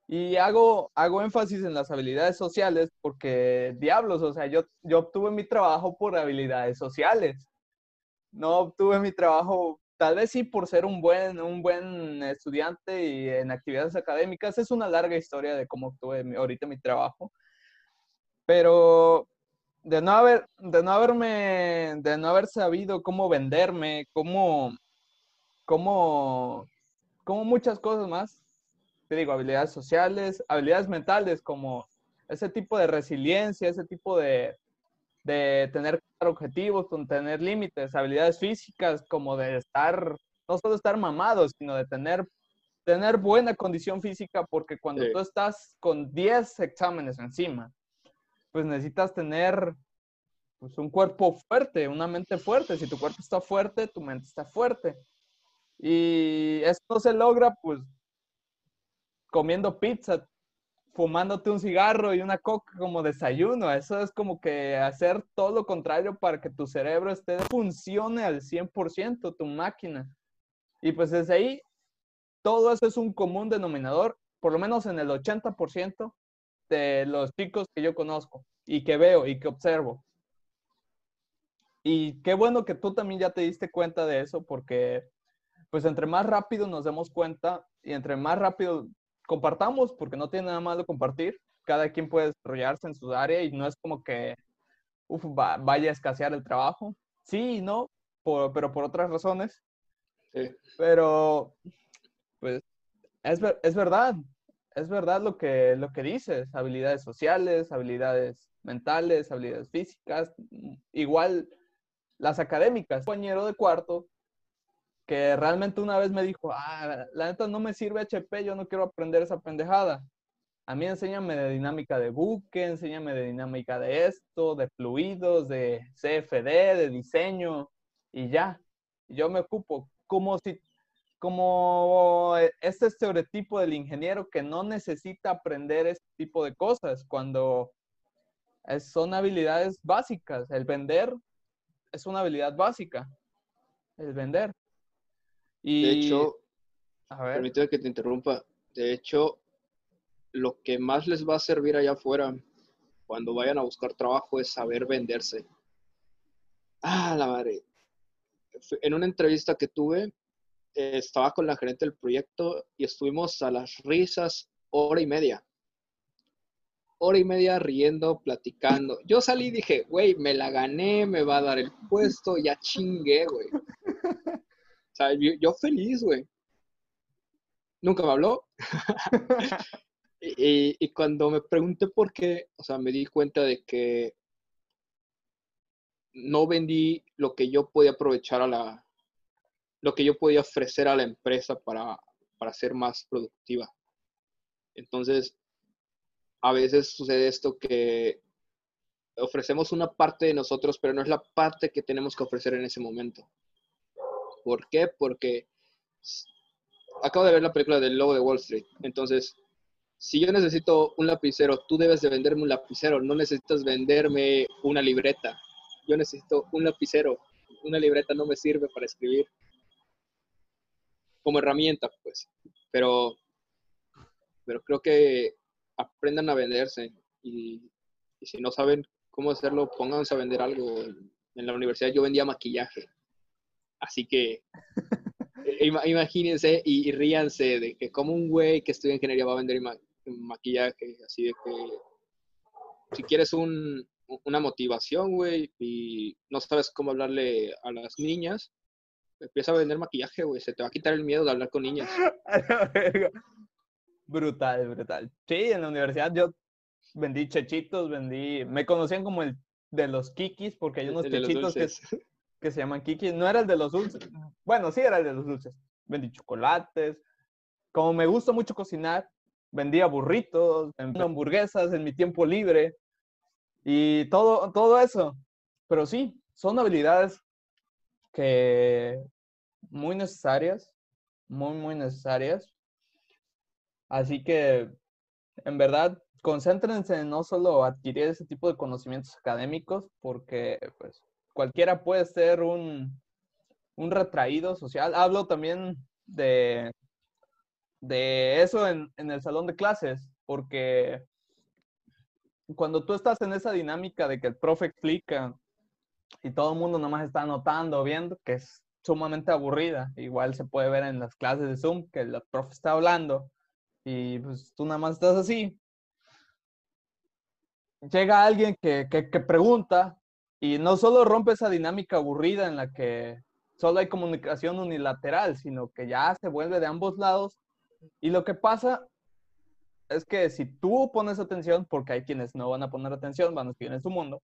y hago, hago énfasis en las habilidades sociales porque, diablos, o sea, yo, yo obtuve mi trabajo por habilidades sociales. No obtuve mi trabajo, tal vez sí por ser un buen, un buen estudiante y en actividades académicas. Es una larga historia de cómo obtuve ahorita mi trabajo. Pero de no, haber, de no haberme, de no haber sabido cómo venderme, cómo, cómo, cómo muchas cosas más, te digo, habilidades sociales, habilidades mentales como ese tipo de resiliencia, ese tipo de, de tener objetivos, tener límites, habilidades físicas como de estar, no solo estar mamado, sino de tener, tener buena condición física, porque cuando tú estás con 10 exámenes encima, pues necesitas tener pues, un cuerpo fuerte, una mente fuerte. Si tu cuerpo está fuerte, tu mente está fuerte. Y esto se logra, pues, comiendo pizza, fumándote un cigarro y una coca como desayuno. Eso es como que hacer todo lo contrario para que tu cerebro esté, funcione al 100%, tu máquina. Y pues desde ahí, todo eso es un común denominador, por lo menos en el 80% de los chicos que yo conozco y que veo y que observo. Y qué bueno que tú también ya te diste cuenta de eso, porque pues entre más rápido nos demos cuenta y entre más rápido compartamos, porque no tiene nada malo compartir. Cada quien puede desarrollarse en su área y no es como que vaya a escasear el trabajo. Sí, no, pero por otras razones. Sí. Pero, pues, es, es verdad. Es verdad lo que, lo que dices. Habilidades sociales, habilidades mentales, habilidades físicas. Igual, las académicas. Un compañero de cuarto que realmente una vez me dijo, ah, la neta no me sirve HP, yo no quiero aprender esa pendejada. A mí enséñame de dinámica de buque, enséñame de dinámica de esto, de fluidos, de CFD, de diseño, y ya. Yo me ocupo como si, como este estereotipo del ingeniero que no necesita aprender este tipo de cosas, cuando son habilidades básicas. El vender es una habilidad básica. El vender. Y, de hecho, permíteme que te interrumpa. De hecho, lo que más les va a servir allá afuera cuando vayan a buscar trabajo es saber venderse. Ah, la madre. En una entrevista que tuve, estaba con la gerente del proyecto y estuvimos a las risas hora y media. Hora y media riendo, platicando. Yo salí y dije, güey, me la gané, me va a dar el puesto, ya chingué, güey. O sea, yo feliz, güey. Nunca me habló. Y, cuando me pregunté por qué, o sea, me di cuenta de que no vendí lo que yo podía aprovechar a la, lo que yo podía ofrecer a la empresa para, para ser más productiva. Entonces, a veces sucede esto que ofrecemos una parte de nosotros, pero no es la parte que tenemos que ofrecer en ese momento. ¿Por qué? Porque acabo de ver la película del Lobo de Wall Street. Entonces, si yo necesito un lapicero, tú debes de venderme un lapicero, no necesitas venderme una libreta. Yo necesito un lapicero, una libreta no me sirve para escribir. Como herramienta, pues. Pero, pero creo que aprendan a venderse y, si no saben cómo hacerlo, pónganse a vender algo. En la universidad yo vendía maquillaje. Así que imagínense y, ríanse de que como un güey que estudia ingeniería va a vender maquillaje, así de que si quieres un, una motivación, güey, y no sabes cómo hablarle a las niñas, empieza a vender maquillaje, güey, se te va a quitar el miedo de hablar con niñas. brutal, brutal. Sí, en la universidad yo vendí chechitos, vendí, me conocían como el de los kikis, porque hay unos chechitos que, que se llaman kikis, no era el de los dulces, bueno, sí era el de los dulces, vendí chocolates, como me gusta mucho cocinar, vendía burritos, vendía hamburguesas en mi tiempo libre y todo, todo eso. Pero sí, son habilidades que muy necesarias, muy, muy necesarias. Así que, en verdad, concéntrense en no solo adquirir ese tipo de conocimientos académicos, porque pues cualquiera puede ser un, un retraído social. Hablo también de de eso en, el salón de clases, porque cuando tú estás en esa dinámica de que el profe explica y todo el mundo nomás está anotando, viendo, que es sumamente aburrida. Igual se puede ver en las clases de Zoom que el profe está hablando y pues tú nada más estás así. Llega alguien que, que pregunta y no solo rompe esa dinámica aburrida en la que solo hay comunicación unilateral, sino que ya se vuelve de ambos lados y lo que pasa es que si tú pones atención, porque hay quienes no van a poner atención, van a seguir en su mundo,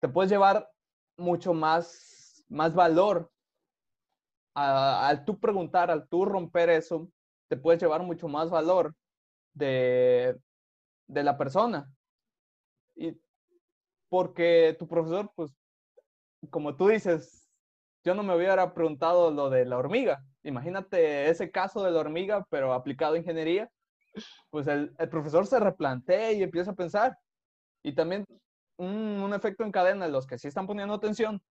te puedes llevar mucho más, más valor al tú preguntar, al tú romper eso, te puedes llevar mucho más valor de, de la persona. Y porque tu profesor, pues, como tú dices, yo no me hubiera preguntado lo de la hormiga. Imagínate ese caso de la hormiga, pero aplicado a ingeniería. Pues el, profesor se replantea y empieza a pensar. Y también un, efecto en cadena, los que sí están poniendo atención,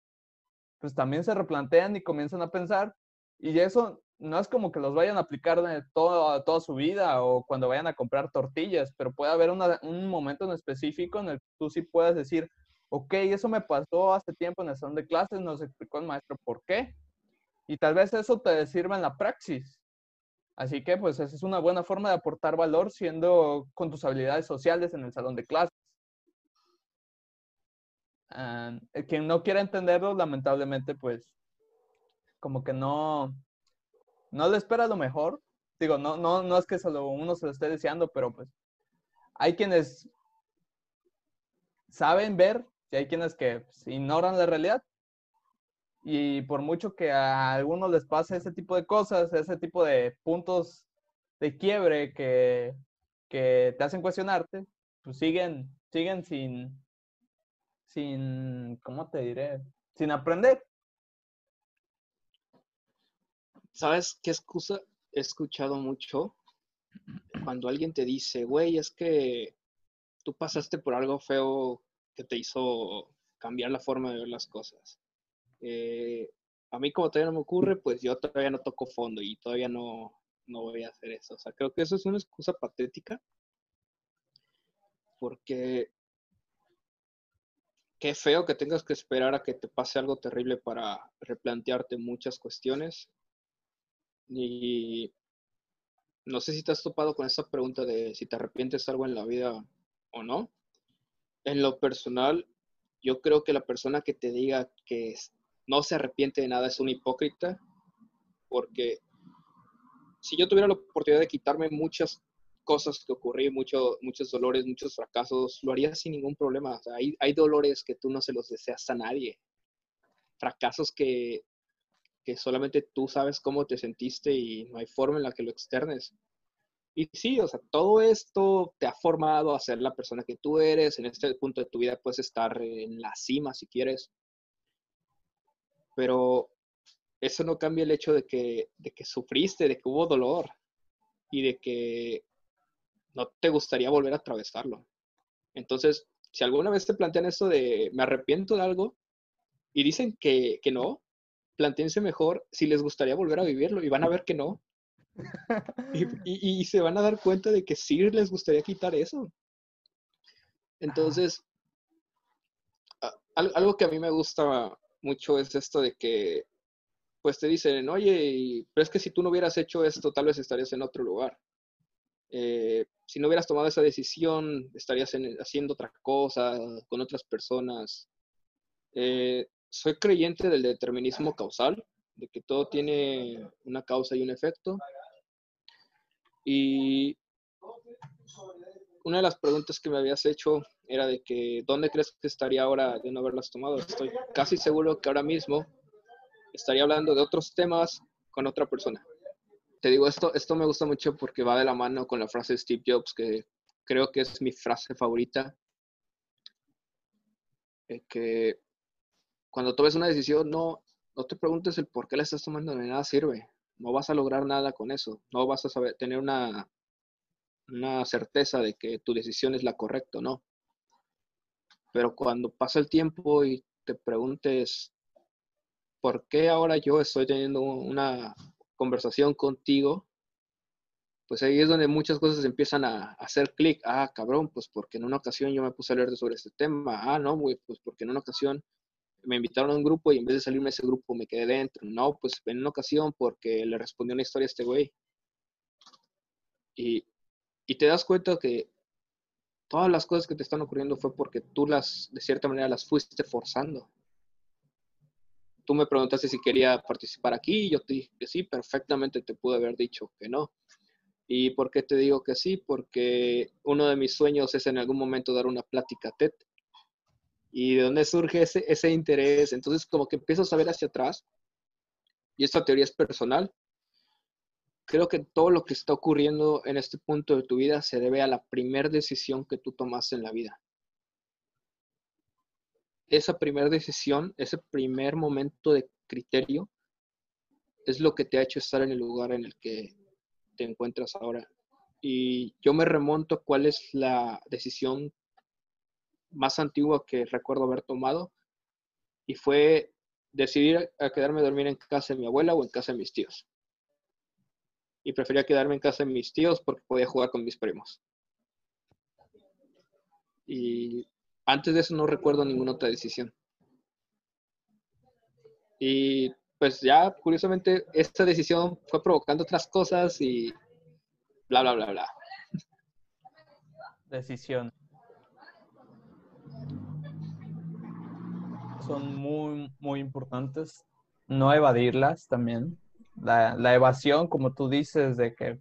pues también se replantean y comienzan a pensar. Y eso no es como que los vayan a aplicar toda, toda su vida o cuando vayan a comprar tortillas, pero puede haber un momento en específico en el que tú sí puedas decir, ok, eso me pasó hace tiempo en el salón de clases, nos explicó el maestro por qué, y tal vez eso te sirva en la praxis. Así que pues esa es una buena forma de aportar valor siendo con tus habilidades sociales en el salón de clases. Uh, quien no quiera entenderlo, lamentablemente, pues como que no, no le espera lo mejor. Digo, no, no, no es que solo uno se lo esté deseando, pero pues hay quienes saben ver y hay quienes que pues, ignoran la realidad. Y por mucho que a algunos les pase ese tipo de cosas, ese tipo de puntos de quiebre que, que te hacen cuestionarte, pues siguen, siguen sin, sin, ¿cómo te diré? Sin aprender. ¿Sabes qué excusa he escuchado mucho? Cuando alguien te dice, güey, es que tú pasaste por algo feo que te hizo cambiar la forma de ver las cosas. Eh, a mí como todavía no me ocurre, pues yo todavía no toco fondo y todavía no, no voy a hacer eso. O sea, creo que eso es una excusa patética porque qué feo que tengas que esperar a que te pase algo terrible para replantearte muchas cuestiones. Y no sé si te has topado con esa pregunta de si te arrepientes algo en la vida o no. En lo personal, yo creo que la persona que te diga que no se arrepiente de nada es un hipócrita, porque si yo tuviera la oportunidad de quitarme muchas cosas que ocurrí, mucho, muchos dolores, muchos fracasos, lo haría sin ningún problema. hay, hay dolores que tú no se los deseas a nadie. Fracasos que, que solamente tú sabes cómo te sentiste y no hay forma en la que lo externes. Y sí, o sea, todo esto te ha formado a ser la persona que tú eres. En este punto de tu vida puedes estar en la cima si quieres. Pero eso no cambia el hecho de que, de que sufriste, de que hubo dolor y de que no te gustaría volver a atravesarlo. Entonces, si alguna vez te plantean eso de me arrepiento de algo y dicen que, no, planteense mejor si les gustaría volver a vivirlo y van a ver que no. Y, se van a dar cuenta de que sí les gustaría quitar eso. Entonces, algo que a mí me gusta mucho es esto de que, pues te dicen, oye, pero es que si tú no hubieras hecho esto, tal vez estarías en otro lugar. Eh, si no hubieras tomado esa decisión, estarías haciendo otra cosa con otras personas. Eh, soy creyente del determinismo causal, de que todo tiene una causa y un efecto. Y una de las preguntas que me habías hecho era de que, ¿dónde crees que estaría ahora de no haberlas tomado? Estoy casi seguro que ahora mismo estaría hablando de otros temas con otra persona te digo, esto, esto me gusta mucho porque va de la mano con la frase de Steve Jobs, que creo que es mi frase favorita. Que cuando tomes una decisión, no, no te preguntes el por qué la estás tomando, de nada sirve. No vas a lograr nada con eso. No vas a saber, tener una, una certeza de que tu decisión es la correcta, ¿no? Pero cuando pasa el tiempo y te preguntes, ¿por qué ahora yo estoy teniendo una conversación contigo, pues ahí es donde muchas cosas empiezan a, hacer clic. Ah, cabrón, pues porque en una ocasión yo me puse a leer sobre este tema. Ah, no, güey, pues porque en una ocasión me invitaron a un grupo y en vez de salirme de ese grupo me quedé dentro. No, pues en una ocasión porque le respondió una historia a este güey. Y, y te das cuenta que todas las cosas que te están ocurriendo fue porque tú las, de cierta manera, las fuiste forzando tú me preguntaste si quería participar aquí y yo te dije que sí, perfectamente te pude haber dicho que no. ¿Y por qué te digo que sí? Porque uno de mis sueños es en algún momento dar una plática TED. ¿Y de dónde surge ese, ese interés? Entonces como que empiezo a ver hacia atrás, y esta teoría es personal, creo que todo lo que está ocurriendo en este punto de tu vida se debe a la primera decisión que tú tomaste en la vida esa primera decisión, ese primer momento de criterio, es lo que te ha hecho estar en el lugar en el que te encuentras ahora. Y yo me remonto a cuál es la decisión más antigua que recuerdo haber tomado y fue decidir a quedarme a dormir en casa de mi abuela o en casa de mis tíos. Y prefería quedarme en casa de mis tíos porque podía jugar con mis primos. Y antes de eso no recuerdo ninguna otra decisión. Y pues ya, curiosamente, esta decisión fue provocando otras cosas y bla, bla, bla, bla. Decisión. Son muy, muy importantes. No evadirlas también. La, la evasión, como tú dices, de que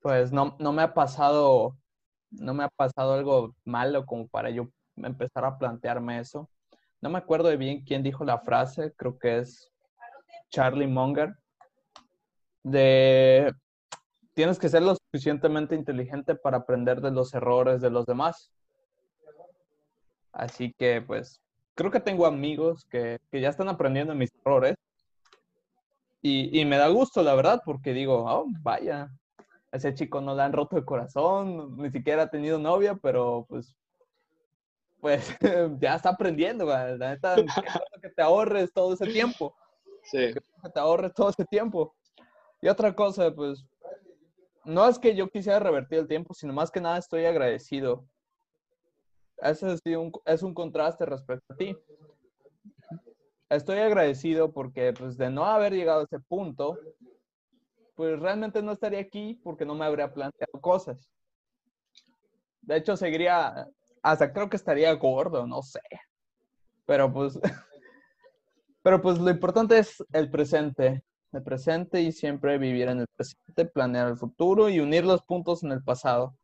pues no, no me ha pasado no me ha pasado algo malo como para yo empezar a plantearme eso. no me acuerdo de bien quién dijo la frase, creo que es Charlie Munger, de tienes que ser lo suficientemente inteligente para aprender de los errores de los demás. Así que, pues, creo que tengo amigos que, ya están aprendiendo mis errores. Y, me da gusto, la verdad, porque digo, oh, vaya, a ese chico no le han roto el corazón, ni siquiera ha tenido novia, pero pues, pues ya está aprendiendo, la neta, que te ahorres todo ese tiempo. Sí. Que te ahorres todo ese tiempo. Y otra cosa, pues, no es que yo quisiera revertir el tiempo, sino más que nada estoy agradecido. Ese es un, es un contraste respecto a ti. Estoy agradecido porque, pues, de no haber llegado a ese punto, pues realmente no estaría aquí porque no me habría planteado cosas. De hecho, seguiría, hasta creo que estaría gordo, no sé. Pero pues, pero pues lo importante es el presente el presente y siempre vivir en el presente, planear el futuro y unir los puntos en el pasado.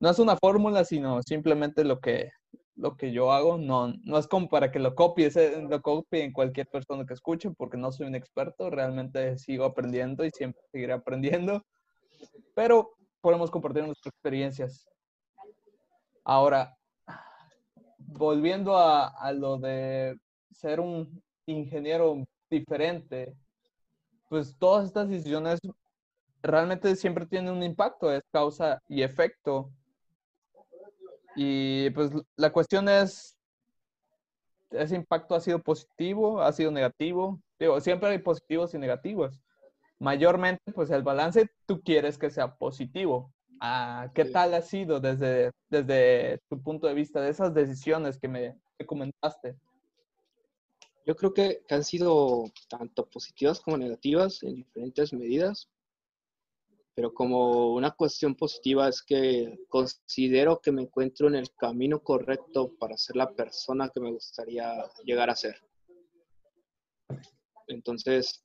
No es una fórmula, sino simplemente lo que, lo que yo hago. No, no es como para que lo copies, lo copien cualquier persona que escuche, porque no soy un experto, realmente sigo aprendiendo y siempre seguiré aprendiendo. Pero podemos compartir nuestras experiencias. Ahora, volviendo a, a lo de ser un ingeniero diferente pues todas estas decisiones realmente siempre tienen un impacto, es causa y efecto. Y pues la cuestión es, ¿ese impacto ha sido positivo, ha sido negativo? Digo, siempre hay positivos y negativos. Mayormente, pues el balance tú quieres que sea positivo. Ah, ¿Qué tal ha sido desde, desde tu punto de vista de esas decisiones que me comentaste? Yo creo que, han sido tanto positivas como negativas en diferentes medidas, pero como una cuestión positiva es que considero que me encuentro en el camino correcto para ser la persona que me gustaría llegar a ser. Entonces,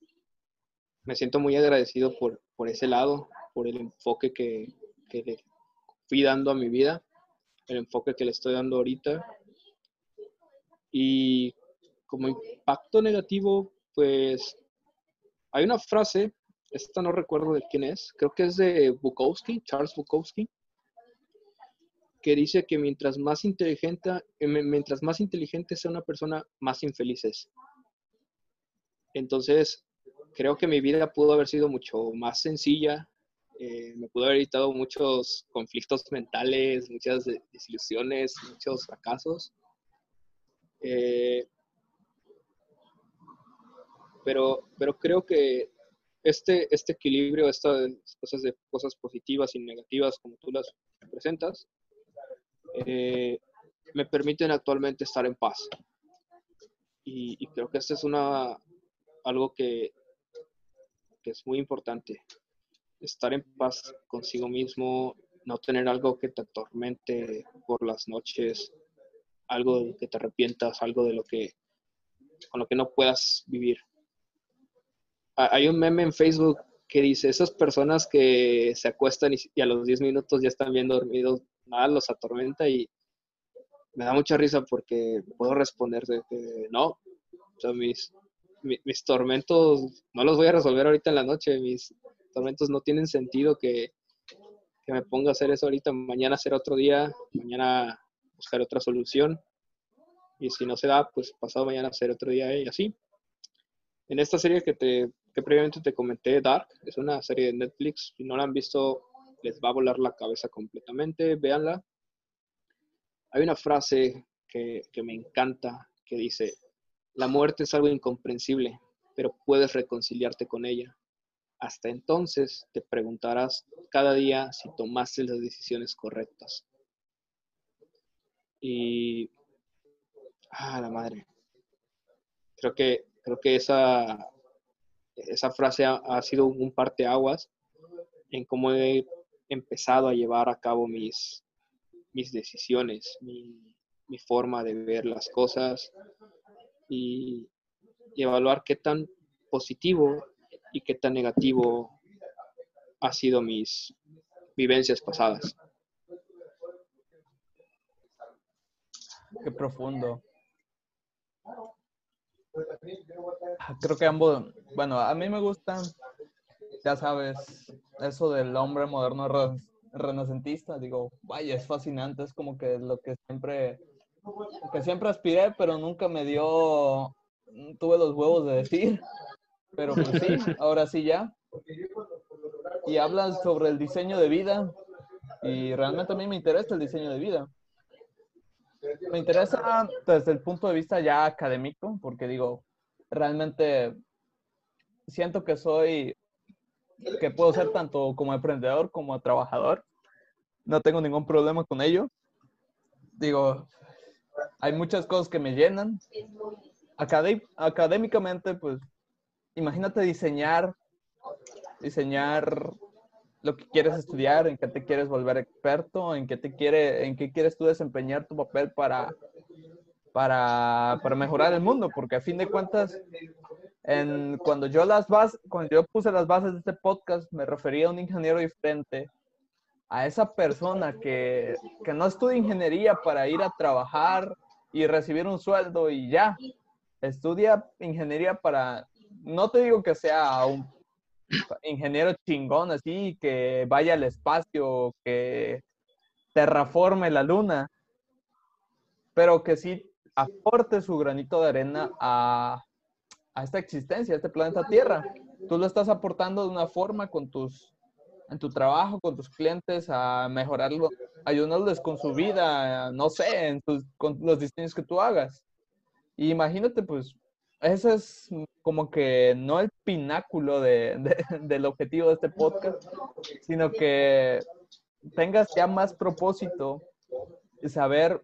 me siento muy agradecido por, por ese lado, por el enfoque que, que le fui dando a mi vida, el enfoque que le estoy dando ahorita. Y como impacto negativo, pues hay una frase, esta no recuerdo de quién es, creo que es de Bukowski, Charles Bukowski, que dice que mientras más inteligente, eh, mientras más inteligente sea una persona, más infeliz es. Entonces, creo que mi vida pudo haber sido mucho más sencilla, eh, me pudo haber evitado muchos conflictos mentales, muchas desilusiones, muchos fracasos. Eh, pero, pero creo que este, este equilibrio, estas cosas de cosas positivas y negativas como tú las presentas, eh, me permiten actualmente estar en paz. Y, creo que esto es una, algo que, que es muy importante. Estar en paz consigo mismo, no tener algo que te atormente por las noches, algo que te arrepientas, algo de lo que con lo que no puedas vivir hay un meme en Facebook que dice, esas personas que se acuestan y, a los 10 minutos ya están bien dormidos, nada los atormenta y me da mucha risa porque puedo responder de que no, o sea, mis, mis, tormentos no los voy a resolver ahorita en la noche, mis tormentos no tienen sentido que, que me ponga a hacer eso ahorita, mañana será otro día, mañana buscar otra solución y si no se da, pues pasado mañana será otro día y así. En esta serie que te que previamente te comenté, Dark, es una serie de Netflix. Si no la han visto, les va a volar la cabeza completamente. Véanla. Hay una frase que, que me encanta que dice, la muerte es algo incomprensible, pero puedes reconciliarte con ella. Hasta entonces te preguntarás cada día si tomaste las decisiones correctas. Y... Ah, la madre. Creo que, creo que esa esa frase ha, sido un parteaguas en cómo he empezado a llevar a cabo mis, mis decisiones, mi, forma de ver las cosas y, evaluar qué tan positivo y qué tan negativo ha sido mis vivencias pasadas. Qué profundo. Creo que ambos, bueno, a mí me gustan, ya sabes, eso del hombre moderno renacentista, digo, vaya, es fascinante, es como que lo que siempre, que siempre aspiré, pero nunca me dio, tuve los huevos de decir, pero pues sí, ahora sí ya. Y hablas sobre el diseño de vida, y realmente a mí me interesa el diseño de vida. Me interesa desde el punto de vista ya académico, porque digo, realmente siento que soy, que puedo ser tanto como emprendedor como trabajador. No tengo ningún problema con ello. Digo, hay muchas cosas que me llenan. académicamente, pues, imagínate diseñar, diseñar lo que quieres estudiar, en qué te quieres volver experto, en qué te quiere, en qué quieres tú desempeñar tu papel para, para, para mejorar el mundo, porque a fin de cuentas, en, cuando yo las bases, cuando yo puse las bases de este podcast, me refería a un ingeniero diferente, a esa persona que, que no estudia ingeniería para ir a trabajar y recibir un sueldo y ya, estudia ingeniería para, no te digo que sea un ingeniero chingón así, que vaya al espacio, que terraforme la luna, pero que sí aporte su granito de arena a, a esta existencia, a este planeta Tierra. Tú lo estás aportando de una forma con tus, en tu trabajo, con tus clientes, a mejorarlo, ayudándoles con su vida, no sé, en con los diseños que tú hagas. Y imagínate, pues, ese es como que no el pináculo de, del objetivo de este podcast, sino que tengas ya más propósito y saber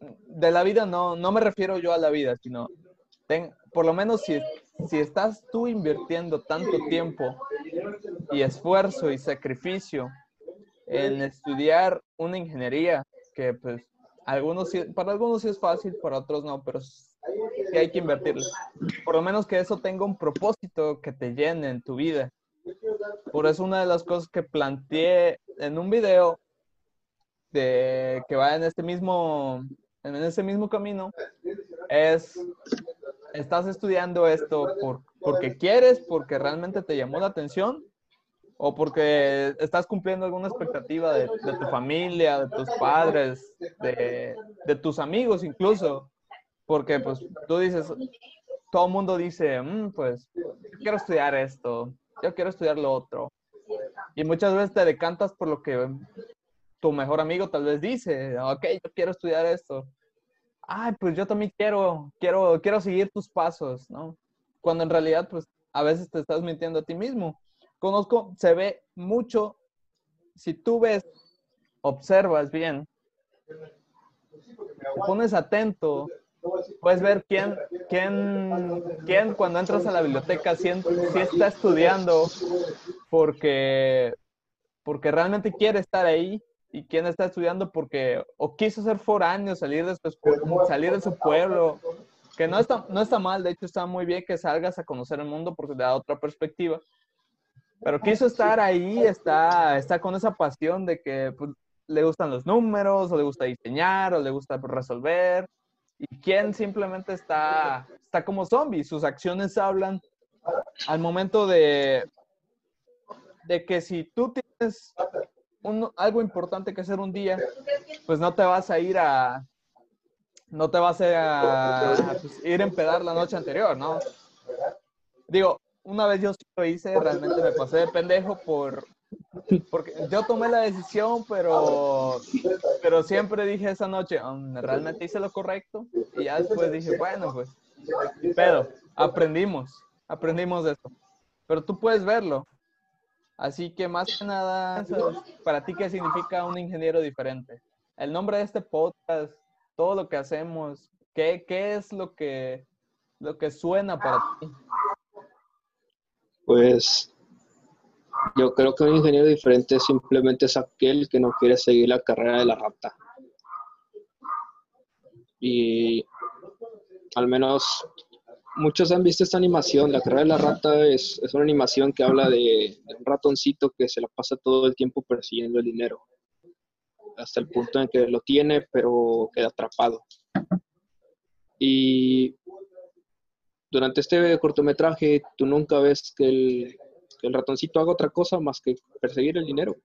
de la vida, no, no me refiero yo a la vida, sino ten, por lo menos si, si estás tú invirtiendo tanto tiempo y esfuerzo y sacrificio en estudiar una ingeniería, que pues algunos, para algunos sí es fácil, para otros no, pero que hay que invertirle. Por lo menos que eso tenga un propósito que te llene en tu vida. Por eso una de las cosas que planteé en un video de que va en este mismo en ese mismo camino es estás estudiando esto por, porque quieres, porque realmente te llamó la atención o porque estás cumpliendo alguna expectativa de, de tu familia, de tus padres, de, de tus amigos incluso. Porque pues tú dices, todo el mundo dice, mm, pues yo quiero estudiar esto, yo quiero estudiar lo otro. Y muchas veces te decantas por lo que tu mejor amigo tal vez dice, ok, yo quiero estudiar esto. Ay, pues yo también quiero, quiero, quiero seguir tus pasos, ¿no? Cuando en realidad, pues a veces te estás mintiendo a ti mismo. Conozco, se ve mucho, si tú ves, observas bien, te pones atento puedes ver quién, quién, quién cuando entras a la biblioteca si, está estudiando porque, porque realmente quiere estar ahí y quién está estudiando porque o quiso ser foráneo, salir de su, salir de su pueblo, que no está, no está mal, de hecho está muy bien que salgas a conocer el mundo porque te da otra perspectiva, pero quiso estar ahí, está, está con esa pasión de que pues, le gustan los números, o le gusta diseñar, o le gusta resolver, y quién simplemente está, está como zombie. Sus acciones hablan al momento de, de que si tú tienes algo importante que hacer un día, pues no te vas a ir a, no te vas a, pues, ir a empedar la noche anterior, ¿no? Digo, una vez yo sí lo hice, realmente me pasé de pendejo por, porque yo tomé la decisión, pero, pero siempre dije esa noche, um, realmente hice lo correcto. Y ya después dije, bueno, pues, pero aprendimos, aprendimos de esto. Pero tú puedes verlo. Así que más que nada, para ti, ¿qué significa un ingeniero diferente? El nombre de este podcast, todo lo que hacemos, ¿qué, qué es lo que, lo que suena para ti? Pues yo creo que un ingeniero diferente simplemente es aquel que no quiere seguir la carrera de la rata. Y al menos muchos han visto esta animación. La carrera de la rata es, una animación que habla de, un ratoncito que se la pasa todo el tiempo persiguiendo el dinero. Hasta el punto en que lo tiene, pero queda atrapado. Y durante este cortometraje tú nunca ves que el, que el ratoncito haga otra cosa más que perseguir el dinero.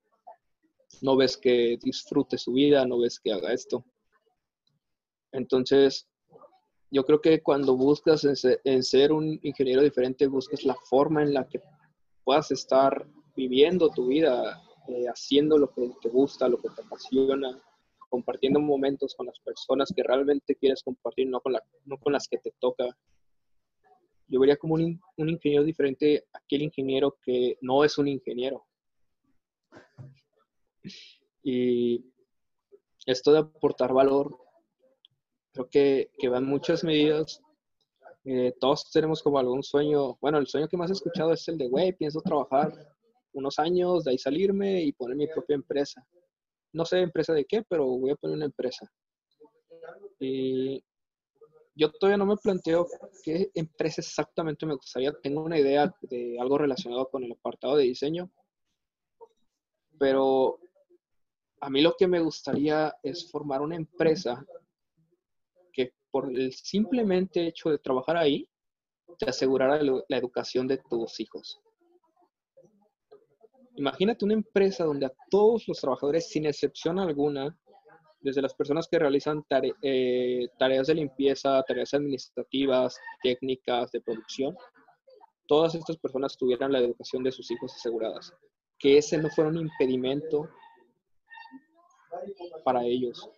No ves que disfrute su vida, no ves que haga esto. Entonces, yo creo que cuando buscas en ser, un ingeniero diferente, buscas la forma en la que puedas estar viviendo tu vida, eh, haciendo lo que te gusta, lo que te apasiona, compartiendo momentos con las personas que realmente quieres compartir, no con, no con las que te toca. Yo vería como un, un ingeniero diferente aquel ingeniero que no es un ingeniero. Y esto de aportar valor creo que, que van muchas medidas. Eh, todos tenemos como algún sueño. Bueno, el sueño que más he escuchado es el de, güey, pienso trabajar unos años, de ahí salirme y poner mi propia empresa. No sé empresa de qué, pero voy a poner una empresa. Y yo todavía no me planteo qué empresa exactamente me gustaría. Tengo una idea de algo relacionado con el apartado de diseño, pero a mí lo que me gustaría es formar una empresa por el simplemente hecho de trabajar ahí, te asegurará la educación de tus hijos. Imagínate una empresa donde a todos los trabajadores, sin excepción alguna, desde las personas que realizan eh, tareas de limpieza, tareas administrativas, técnicas de producción, todas estas personas tuvieran la educación de sus hijos aseguradas. Que ese no fuera un impedimento para ellos.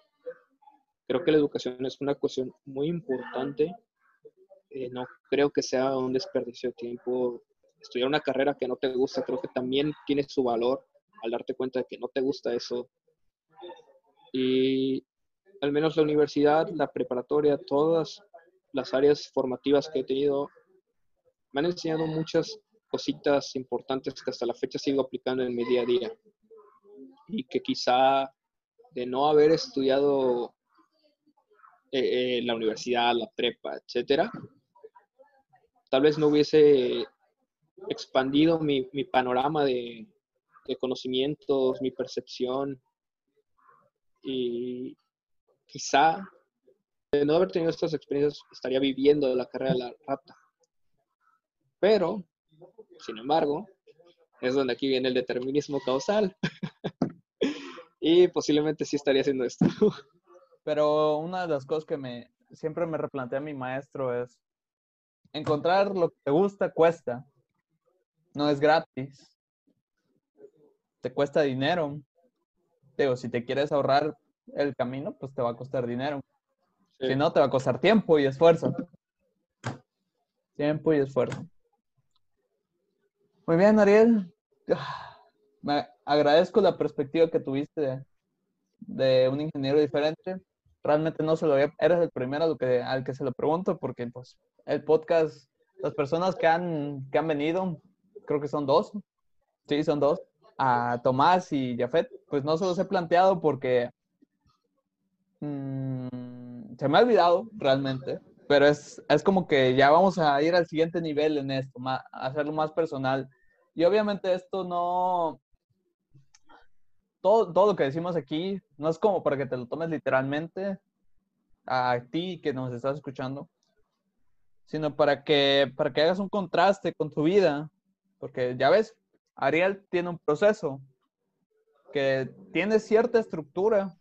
Creo que la educación es una cuestión muy importante. Eh, no creo que sea un desperdicio de tiempo. Estudiar una carrera que no te gusta, creo que también tiene su valor al darte cuenta de que no te gusta eso. Y al menos la universidad, la preparatoria, todas las áreas formativas que he tenido, me han enseñado muchas cositas importantes que hasta la fecha sigo aplicando en mi día a día. Y que quizá de no haber estudiado eh, eh, la universidad, la prepa, etcétera, tal vez no hubiese expandido mi, panorama de, conocimientos, mi percepción y quizá de no haber tenido estas experiencias estaría viviendo la carrera de la rata. Pero, sin embargo, es donde aquí viene el determinismo causal. y posiblemente sí estaría haciendo esto. Pero una de las cosas que me siempre me replantea mi maestro es encontrar lo que te gusta cuesta. No es gratis. Te cuesta dinero. Digo, si te quieres ahorrar el camino, pues te va a costar dinero. Si no, te va a costar tiempo y esfuerzo. Tiempo y esfuerzo. Muy bien, Ariel. Me agradezco la perspectiva que tuviste de un ingeniero diferente realmente no se lo había, eres el primero al que, al que se lo pregunto porque pues el podcast, las personas que han, que han venido, creo que son dos, sí, son dos, a Tomás y Jafet, pues no se los he planteado porque mm, se me ha olvidado realmente, pero es, es como que ya vamos a ir al siguiente nivel en esto, hacerlo más personal. Y obviamente esto no, todo, todo lo que decimos aquí no es como para que te lo tomes literalmente a ti que nos estás escuchando, sino para que, para que hagas un contraste con tu vida, porque ya ves, Ariel tiene un proceso que tiene cierta estructura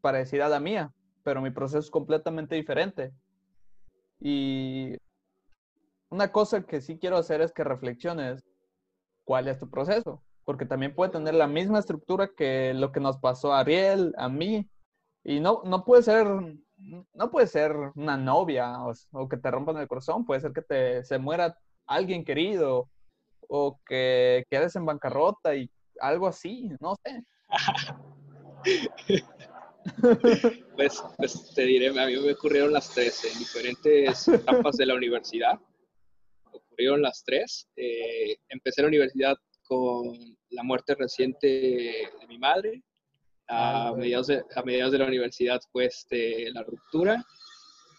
parecida a la mía, pero mi proceso es completamente diferente. Y una cosa que sí quiero hacer es que reflexiones cuál es tu proceso porque también puede tener la misma estructura que lo que nos pasó a Ariel, a mí, y no, no puede ser, no puede ser una novia o, que te rompan el corazón, puede ser que te, se muera alguien querido o que quedes en bancarrota y algo así, no sé. pues, pues te diré, a mí me ocurrieron las tres en diferentes etapas de la universidad. Ocurrieron las tres. Eh, empecé la universidad con la muerte reciente de mi madre. A, mediados, de, a mediados de la universidad fue este, la ruptura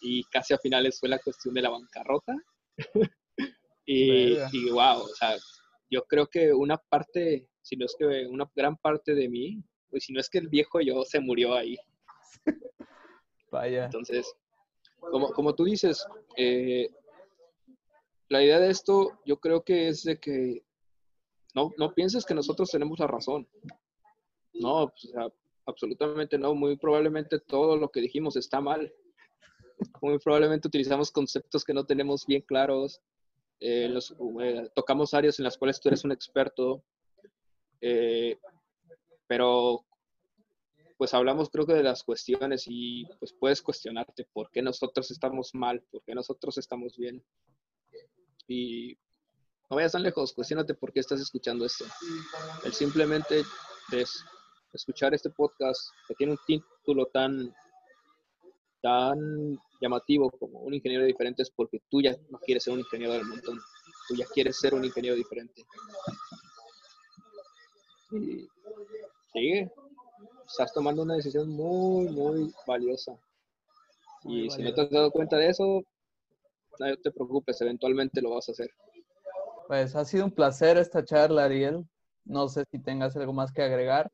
y casi a finales fue la cuestión de la bancarrota. y, y, wow, o sea, yo creo que una parte, si no es que una gran parte de mí, pues si no es que el viejo yo se murió ahí. Vaya. Entonces, como, como tú dices, eh, la idea de esto yo creo que es de que no, no pienses que nosotros tenemos la razón. No, pues, o sea, absolutamente no. Muy probablemente todo lo que dijimos está mal. Muy probablemente utilizamos conceptos que no tenemos bien claros. Eh, los, eh, tocamos áreas en las cuales tú eres un experto. Eh, pero pues hablamos creo que de las cuestiones y pues puedes cuestionarte por qué nosotros estamos mal, por qué nosotros estamos bien. Y no vayas tan lejos, cuestionate por qué estás escuchando esto. El simplemente es escuchar este podcast que tiene un título tan, tan llamativo como un ingeniero diferente es porque tú ya no quieres ser un ingeniero del montón, tú ya quieres ser un ingeniero diferente. Y sigue, estás tomando una decisión muy, muy valiosa. Y si no te has dado cuenta de eso, no te preocupes, eventualmente lo vas a hacer. Pues ha sido un placer esta charla, Ariel. No sé si tengas algo más que agregar.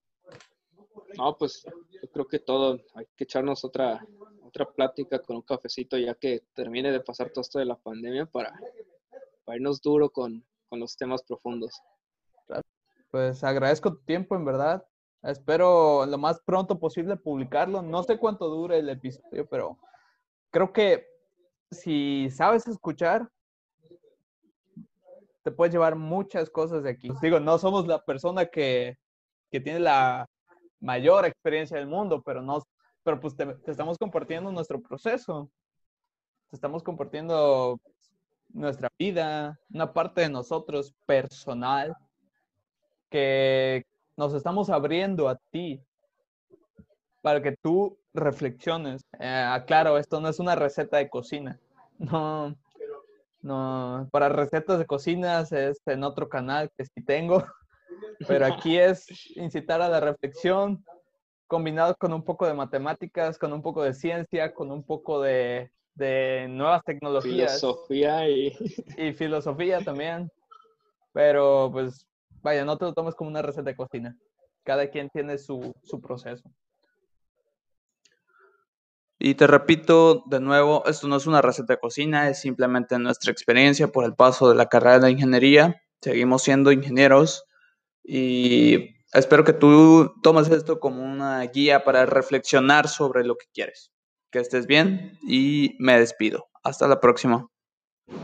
No, pues yo creo que todo, hay que echarnos otra, otra plática con un cafecito ya que termine de pasar todo esto de la pandemia para, irnos duro con, con los temas profundos. Pues agradezco tu tiempo, en verdad. Espero lo más pronto posible publicarlo. No sé cuánto dure el episodio, pero creo que si sabes escuchar, te puedes llevar muchas cosas de aquí. Digo, no somos la persona que, que tiene la mayor experiencia del mundo, pero no, pero pues te, estamos compartiendo nuestro proceso. Te estamos compartiendo nuestra vida, una parte de nosotros personal, que nos estamos abriendo a ti para que tú reflexiones. Eh, aclaro, esto no es una receta de cocina. No, no, para recetas de cocinas es en otro canal que sí tengo. Pero aquí es incitar a la reflexión, combinado con un poco de matemáticas, con un poco de ciencia, con un poco de, nuevas tecnologías. Filosofía y... y filosofía también. Pero pues, vaya, no te lo tomes como una receta de cocina. Cada quien tiene su, su proceso. Y te repito de nuevo, esto no es una receta de cocina, es simplemente nuestra experiencia por el paso de la carrera de ingeniería. Seguimos siendo ingenieros y espero que tú tomes esto como una guía para reflexionar sobre lo que quieres. Que estés bien y me despido. Hasta la próxima.